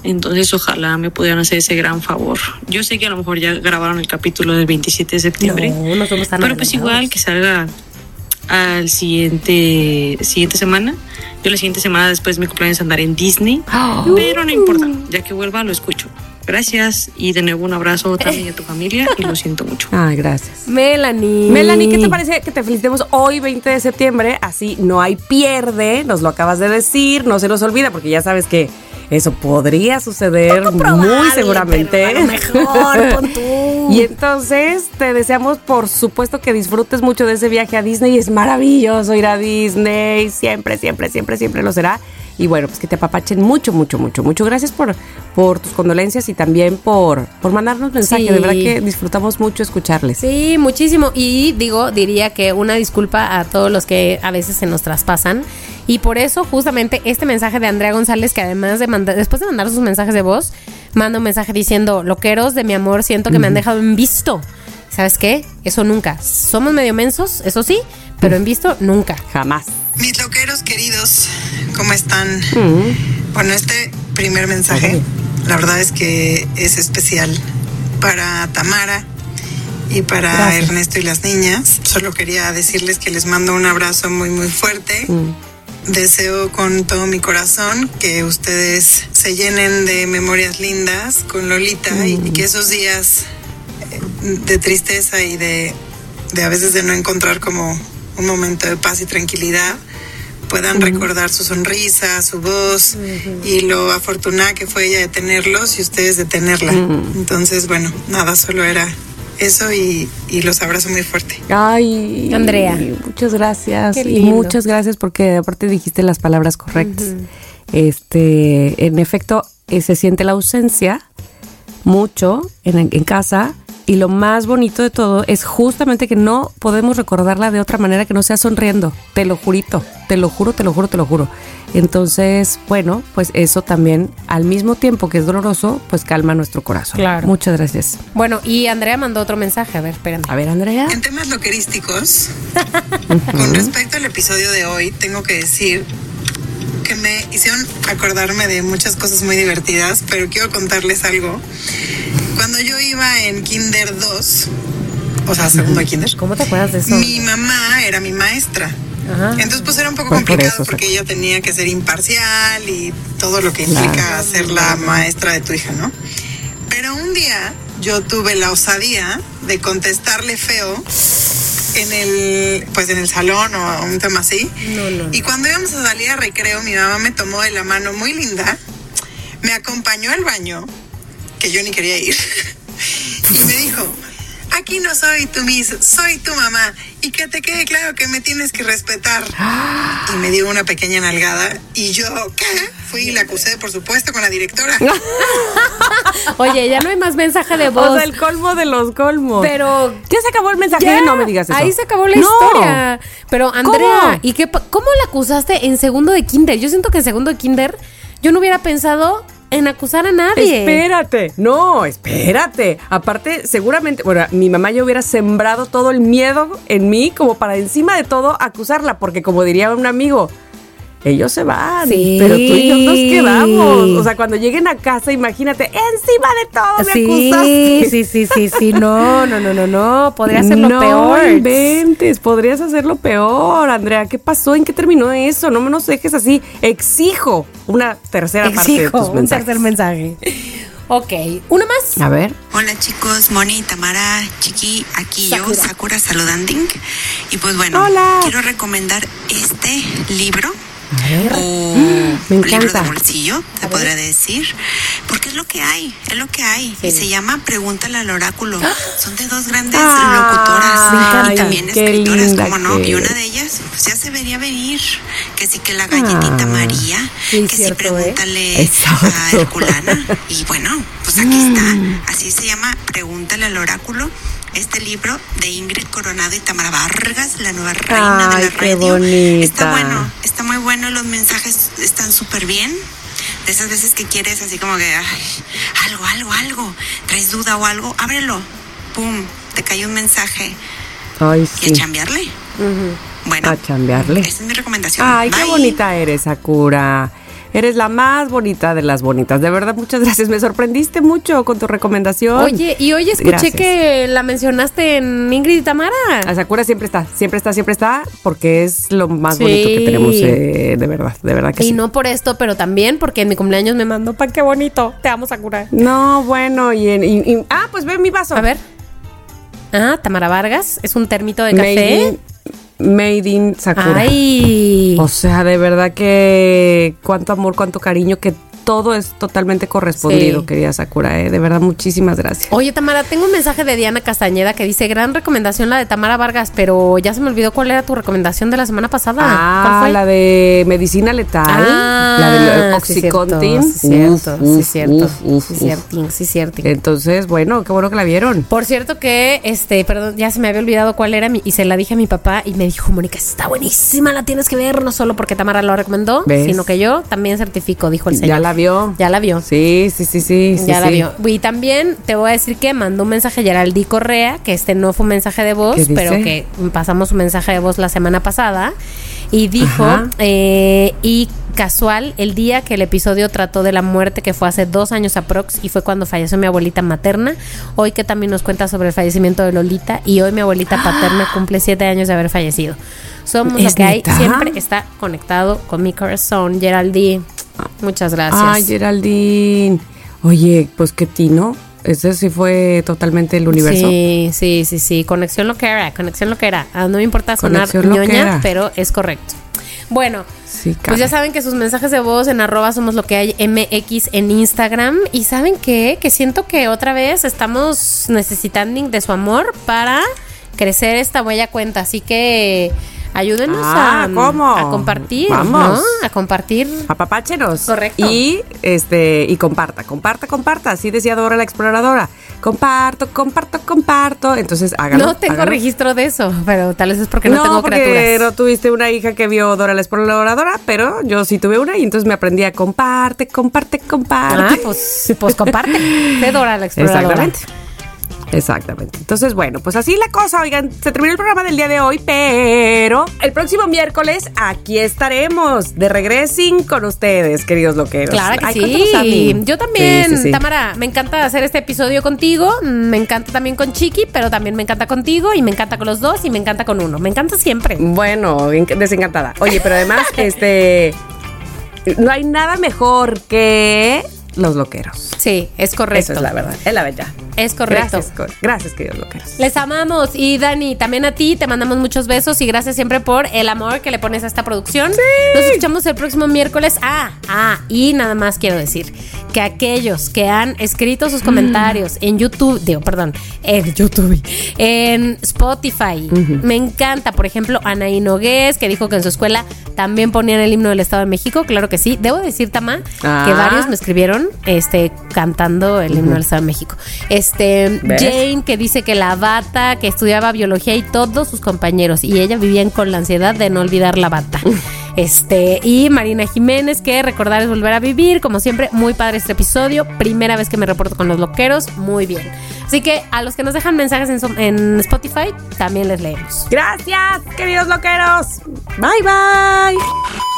[SPEAKER 5] Entonces, ojalá me pudieran hacer ese gran favor. Yo sé que a lo mejor ya grabaron el capítulo del 27 de septiembre. No, somos tan Pero pues igual que salga al siguiente siguiente semana. Yo la siguiente semana después de mi cumpleaños andaré en Disney. Pero no importa, ya que vuelva lo escucho. Gracias y de nuevo un abrazo también a tu familia y lo siento mucho.
[SPEAKER 1] Ay, gracias.
[SPEAKER 2] Melanie.
[SPEAKER 1] Melanie, ¿qué te parece que te felicitemos hoy 20 de septiembre? Así no hay pierde, nos lo acabas de decir, no se nos olvida porque ya sabes que eso podría suceder muy seguramente.
[SPEAKER 2] mejor,
[SPEAKER 1] Y entonces te deseamos, por supuesto, que disfrutes mucho de ese viaje a Disney. Es maravilloso ir a Disney. Siempre, siempre, siempre, siempre lo será. Y bueno, pues que te apapachen mucho, mucho, mucho, mucho. Gracias por, por tus condolencias y también por, por mandarnos mensajes. De verdad que disfrutamos mucho escucharles.
[SPEAKER 2] Sí, muchísimo. Y digo, diría que una disculpa a todos los que a veces se nos traspasan. Y por eso, justamente, este mensaje de Andrea González, que además de mandar, después de mandar sus mensajes de voz, manda un mensaje diciendo, loqueros de mi amor, siento que me han dejado en visto. ¿Sabes qué? Eso nunca. Somos medio mensos, eso sí, pero en visto nunca.
[SPEAKER 1] Jamás.
[SPEAKER 6] Mis loqueros queridos, ¿cómo están? Mm. Bueno, este primer mensaje, la verdad es que es especial para Tamara y para Ernesto y las niñas. Solo quería decirles que les mando un abrazo muy, muy fuerte. Mm. Deseo con todo mi corazón que ustedes se llenen de memorias lindas con Lolita y, mm. que esos días eh, de tristeza y de, de a veces de no encontrar como un momento de paz y tranquilidad, puedan recordar su sonrisa, su voz y lo afortunada que fue ella de tenerlos y ustedes de tenerla. Entonces, bueno, nada, solo era eso y, los abrazo muy fuerte.
[SPEAKER 1] Ay,
[SPEAKER 2] Andrea.
[SPEAKER 1] Muchas gracias. Y muchas gracias porque aparte dijiste las palabras correctas. Este, en efecto, eh, se siente la ausencia mucho en, en casa y lo más bonito de todo es justamente que no podemos recordarla de otra manera que no sea sonriendo. Te lo jurito, te lo juro, te lo juro, te lo juro. Entonces, bueno, pues eso también, al mismo tiempo que es doloroso, pues calma nuestro corazón.
[SPEAKER 2] Claro.
[SPEAKER 1] Muchas gracias.
[SPEAKER 2] Bueno, y Andrea mandó otro mensaje. A ver, esperen.
[SPEAKER 1] A ver, Andrea.
[SPEAKER 6] En temas loquerísticos, con respecto al episodio de hoy, tengo que decir que me hicieron acordarme de muchas cosas muy divertidas, pero quiero contarles algo. Cuando yo iba en Kinder 2, o sea, segundo de Kinder.
[SPEAKER 2] ¿Cómo te acuerdas de eso?
[SPEAKER 6] Mi mamá era mi maestra. Entonces, pues era un poco pues complicado porque ella tenía que ser imparcial y todo lo que implica ser la maestra de tu hija, ¿no? Pero un día yo tuve la osadía de contestarle feo en el pues en el salón o un tema así. Y cuando íbamos a salir a recreo, mi mamá me tomó de la mano muy linda me acompañó al baño, que yo ni quería ir, y me dijo, aquí no soy tu miss, soy tu mamá, y que te quede claro que me tienes que respetar. Y me dio una pequeña nalgada, y yo, ¿qué? Fui y la acusé, por supuesto, con la directora.
[SPEAKER 2] Oye, ya no hay más mensaje de voz.
[SPEAKER 1] O sea, el colmo de los colmos.
[SPEAKER 2] Pero
[SPEAKER 1] ya se acabó el mensaje.
[SPEAKER 2] Ya,
[SPEAKER 1] no me digas eso.
[SPEAKER 2] Ahí se acabó la
[SPEAKER 1] No.
[SPEAKER 2] historia. Pero Andrea,
[SPEAKER 1] ¿Cómo?
[SPEAKER 2] ¿y qué, cómo la acusaste en segundo de kinder? Yo siento que en segundo de kinder yo no hubiera pensado en acusar a nadie.
[SPEAKER 1] Espérate, no, espérate. Aparte, seguramente, bueno, mi mamá ya hubiera sembrado todo el miedo en mí como para encima de todo acusarla, porque como diría un amigo, ellos se van,
[SPEAKER 2] Sí.
[SPEAKER 1] pero tú y yo nos quedamos. O sea, cuando lleguen a casa, imagínate, encima de todo me
[SPEAKER 2] Sí,
[SPEAKER 1] acusaste.
[SPEAKER 2] sí, sí, sí, sí. No, no, no, no, no. Podría ser lo
[SPEAKER 1] no
[SPEAKER 2] peor.
[SPEAKER 1] inventes, podrías hacerlo peor, Andrea. ¿Qué pasó? ¿En qué terminó eso? No me nos dejes así. Exijo una tercera parte de
[SPEAKER 2] Exijo
[SPEAKER 1] tus
[SPEAKER 2] un
[SPEAKER 1] mensajes.
[SPEAKER 2] tercer mensaje. Ok, una más.
[SPEAKER 1] A ver.
[SPEAKER 6] Hola chicos, Moni, Tamara, Chiqui, aquí
[SPEAKER 2] Sakura.
[SPEAKER 6] yo, Sakura saludanding. Y pues bueno,
[SPEAKER 1] Hola.
[SPEAKER 6] quiero recomendar este libro. O
[SPEAKER 1] me
[SPEAKER 6] libro de bolsillo, te podría decir. Porque es lo que hay, es lo que hay. Y se llama Pregúntale al oráculo. Son de dos grandes locutoras y también escritoras, como no. Y una de ellas, pues ya se vería venir. Que sí que la galletita
[SPEAKER 1] Ah.
[SPEAKER 6] María,
[SPEAKER 2] Sí,
[SPEAKER 6] que
[SPEAKER 2] cierto,
[SPEAKER 6] sí
[SPEAKER 2] ¿eh?
[SPEAKER 6] pregúntale
[SPEAKER 1] Exacto.
[SPEAKER 6] a Herculana. Y bueno, pues aquí está. Así se llama Pregúntale al oráculo. Este libro de Ingrid Coronado y Tamara Vargas, la nueva reina
[SPEAKER 1] Ay,
[SPEAKER 6] de la
[SPEAKER 1] qué
[SPEAKER 6] radio.
[SPEAKER 1] bonita.
[SPEAKER 6] Está bueno, está muy bueno. Los mensajes están súper bien. De esas veces que quieres así como que ay, algo, algo, algo. Traes duda o algo, ábrelo. Pum, te cae un mensaje.
[SPEAKER 1] Ay,
[SPEAKER 6] Y
[SPEAKER 1] sí.
[SPEAKER 6] a chambearle. Bueno,
[SPEAKER 1] A chambearle.
[SPEAKER 6] esa es mi recomendación.
[SPEAKER 1] Ay, qué
[SPEAKER 6] Bye.
[SPEAKER 1] bonita eres, Sakura. Eres la más bonita de las bonitas. De verdad, muchas gracias. Me sorprendiste mucho con tu recomendación.
[SPEAKER 2] Oye, y hoy escuché
[SPEAKER 1] Gracias.
[SPEAKER 2] que la mencionaste en Ingrid y Tamara.
[SPEAKER 1] A Sakura siempre está, siempre está, siempre está, porque es lo más
[SPEAKER 2] Sí.
[SPEAKER 1] bonito que tenemos, eh, de verdad, de verdad que
[SPEAKER 2] Y
[SPEAKER 1] sí.
[SPEAKER 2] no por esto, pero también porque en mi cumpleaños me mandó pan qué bonito. Te amo, Sakura.
[SPEAKER 1] No, bueno, y, en- y- y- ah, pues ve mi vaso.
[SPEAKER 2] A ver. Ah, Tamara Vargas. Es un termito de café.
[SPEAKER 1] in, made in Sakura.
[SPEAKER 2] Ay.
[SPEAKER 1] O sea, de verdad que cuánto amor, cuánto cariño, que todo es totalmente correspondido,
[SPEAKER 2] Sí.
[SPEAKER 1] querida Sakura. ¿eh? De verdad, muchísimas gracias.
[SPEAKER 2] Oye, Tamara, tengo un mensaje de Diana Castañeda que dice, gran recomendación la de Tamara Vargas, pero ya se me olvidó cuál era tu recomendación de la semana pasada.
[SPEAKER 1] Ah,
[SPEAKER 2] ¿Cuál fue?
[SPEAKER 1] la de medicina letal,
[SPEAKER 2] Ah,
[SPEAKER 1] la de
[SPEAKER 2] cierto,
[SPEAKER 1] Oxycontin.
[SPEAKER 2] Sí, cierto, sí, cierto.
[SPEAKER 1] uf, uf,
[SPEAKER 2] sí,
[SPEAKER 1] uf.
[SPEAKER 2] cierto, sí, cierto.
[SPEAKER 1] Entonces, bueno, qué bueno que la vieron.
[SPEAKER 2] Por cierto que, este, perdón, ya se me había olvidado cuál era mi, y se la dije a mi papá y me dijo, Mónica, está buenísima, la tienes que ver, no solo porque Tamara lo recomendó,
[SPEAKER 1] ¿Ves?
[SPEAKER 2] sino que yo también certifico, dijo el señor.
[SPEAKER 1] Ya la vio.
[SPEAKER 2] Ya la vio.
[SPEAKER 1] Sí, sí, sí, sí. sí,
[SPEAKER 2] ya la
[SPEAKER 1] sí.
[SPEAKER 2] vio. Y también te voy a decir que mandó un mensaje Geraldi Correa, que este no fue un mensaje de voz, pero que pasamos un mensaje de voz la semana pasada. Y dijo, eh, y casual, el día que el episodio trató de la muerte, que fue hace dos años aprox, y fue cuando falleció mi abuelita materna, hoy que también nos cuenta sobre el fallecimiento de Lolita, y hoy mi abuelita paterna cumple siete años de haber fallecido. Somos lo
[SPEAKER 1] ¿Es
[SPEAKER 2] que hay,
[SPEAKER 1] neta?
[SPEAKER 2] siempre está conectado con mi corazón. Geraldi, muchas gracias.
[SPEAKER 1] Ay, Geraldine. Oye, pues qué tino. Ese sí fue totalmente el universo.
[SPEAKER 2] Sí, sí, sí, sí. Conexión lo que era, conexión lo que era. Ah, no me importa sonar
[SPEAKER 1] que
[SPEAKER 2] ñoña, pero es correcto. Bueno,
[SPEAKER 1] Sí,
[SPEAKER 2] pues ya saben que sus mensajes de voz en arroba somos lo que hay MX en Instagram. Y saben qué? que siento que otra vez estamos necesitando de su amor para crecer esta bella cuenta. Así que ayúdenos
[SPEAKER 1] Ah,
[SPEAKER 2] a,
[SPEAKER 1] ¿cómo?
[SPEAKER 2] a compartir.
[SPEAKER 1] Vamos.
[SPEAKER 2] ¿no? A compartir.
[SPEAKER 1] Apapáchenos.
[SPEAKER 2] Correcto.
[SPEAKER 1] Y este, y comparta, comparta, comparta. Así decía Dora la exploradora. Comparto, comparto, comparto. Entonces hágalo.
[SPEAKER 2] no tengo
[SPEAKER 1] hágalo.
[SPEAKER 2] registro de eso, pero tal vez es porque no, tengo
[SPEAKER 1] porque
[SPEAKER 2] criaturas.
[SPEAKER 1] no tuviste una hija que vio Dora la exploradora, pero yo sí tuve una y entonces me aprendí a comparte, comparte, comparte.
[SPEAKER 2] Ah, pues, pues comparte. De Dora la exploradora.
[SPEAKER 1] Exactamente. Exactamente. Entonces, bueno, pues así la cosa. Oigan, se terminó el programa del día de hoy, pero el próximo miércoles aquí estaremos de regresing con ustedes, queridos loqueros.
[SPEAKER 2] Claro que
[SPEAKER 1] Ay,
[SPEAKER 2] sí. Yo también,
[SPEAKER 1] Sí, sí, sí.
[SPEAKER 2] Tamara, me encanta hacer este episodio contigo. Me encanta también con Chiqui, pero también me encanta contigo y me encanta con los dos y me encanta con uno. Me encanta siempre.
[SPEAKER 1] Bueno, enc- desencantada. Oye, pero además, este. No hay nada mejor que los loqueros.
[SPEAKER 2] Sí, es correcto.
[SPEAKER 1] Eso es la verdad. Es la verdad.
[SPEAKER 2] Es correcto.
[SPEAKER 1] Gracias, gracias queridos loqueros.
[SPEAKER 2] Les amamos. Y Dani, también a ti te mandamos muchos besos y gracias siempre por el amor que le pones a esta producción. Nos escuchamos el próximo miércoles. Ah, ah, y nada más quiero decir que aquellos que han escrito sus comentarios en YouTube, digo, perdón, en YouTube, en Spotify, me encanta. Por ejemplo, Anaí Nogués, que dijo que en su escuela también ponían el himno del Estado de México. Claro que sí. Debo decir, Tama,
[SPEAKER 1] Ah.
[SPEAKER 2] que varios me escribieron este, cantando el himno del Estado de México. Este,
[SPEAKER 1] ¿Ves?
[SPEAKER 2] Jane, que dice que la bata, que estudiaba biología y todos sus compañeros. Y ella vivía con la ansiedad de no olvidar la bata. Este, y Marina Jiménez, que recordar es volver a vivir. Como siempre, muy padre este episodio. Primera vez que me reporto con los loqueros. Muy bien. Así que a los que nos dejan mensajes en, so- en Spotify, también les leemos.
[SPEAKER 1] Gracias, queridos loqueros. Bye, bye.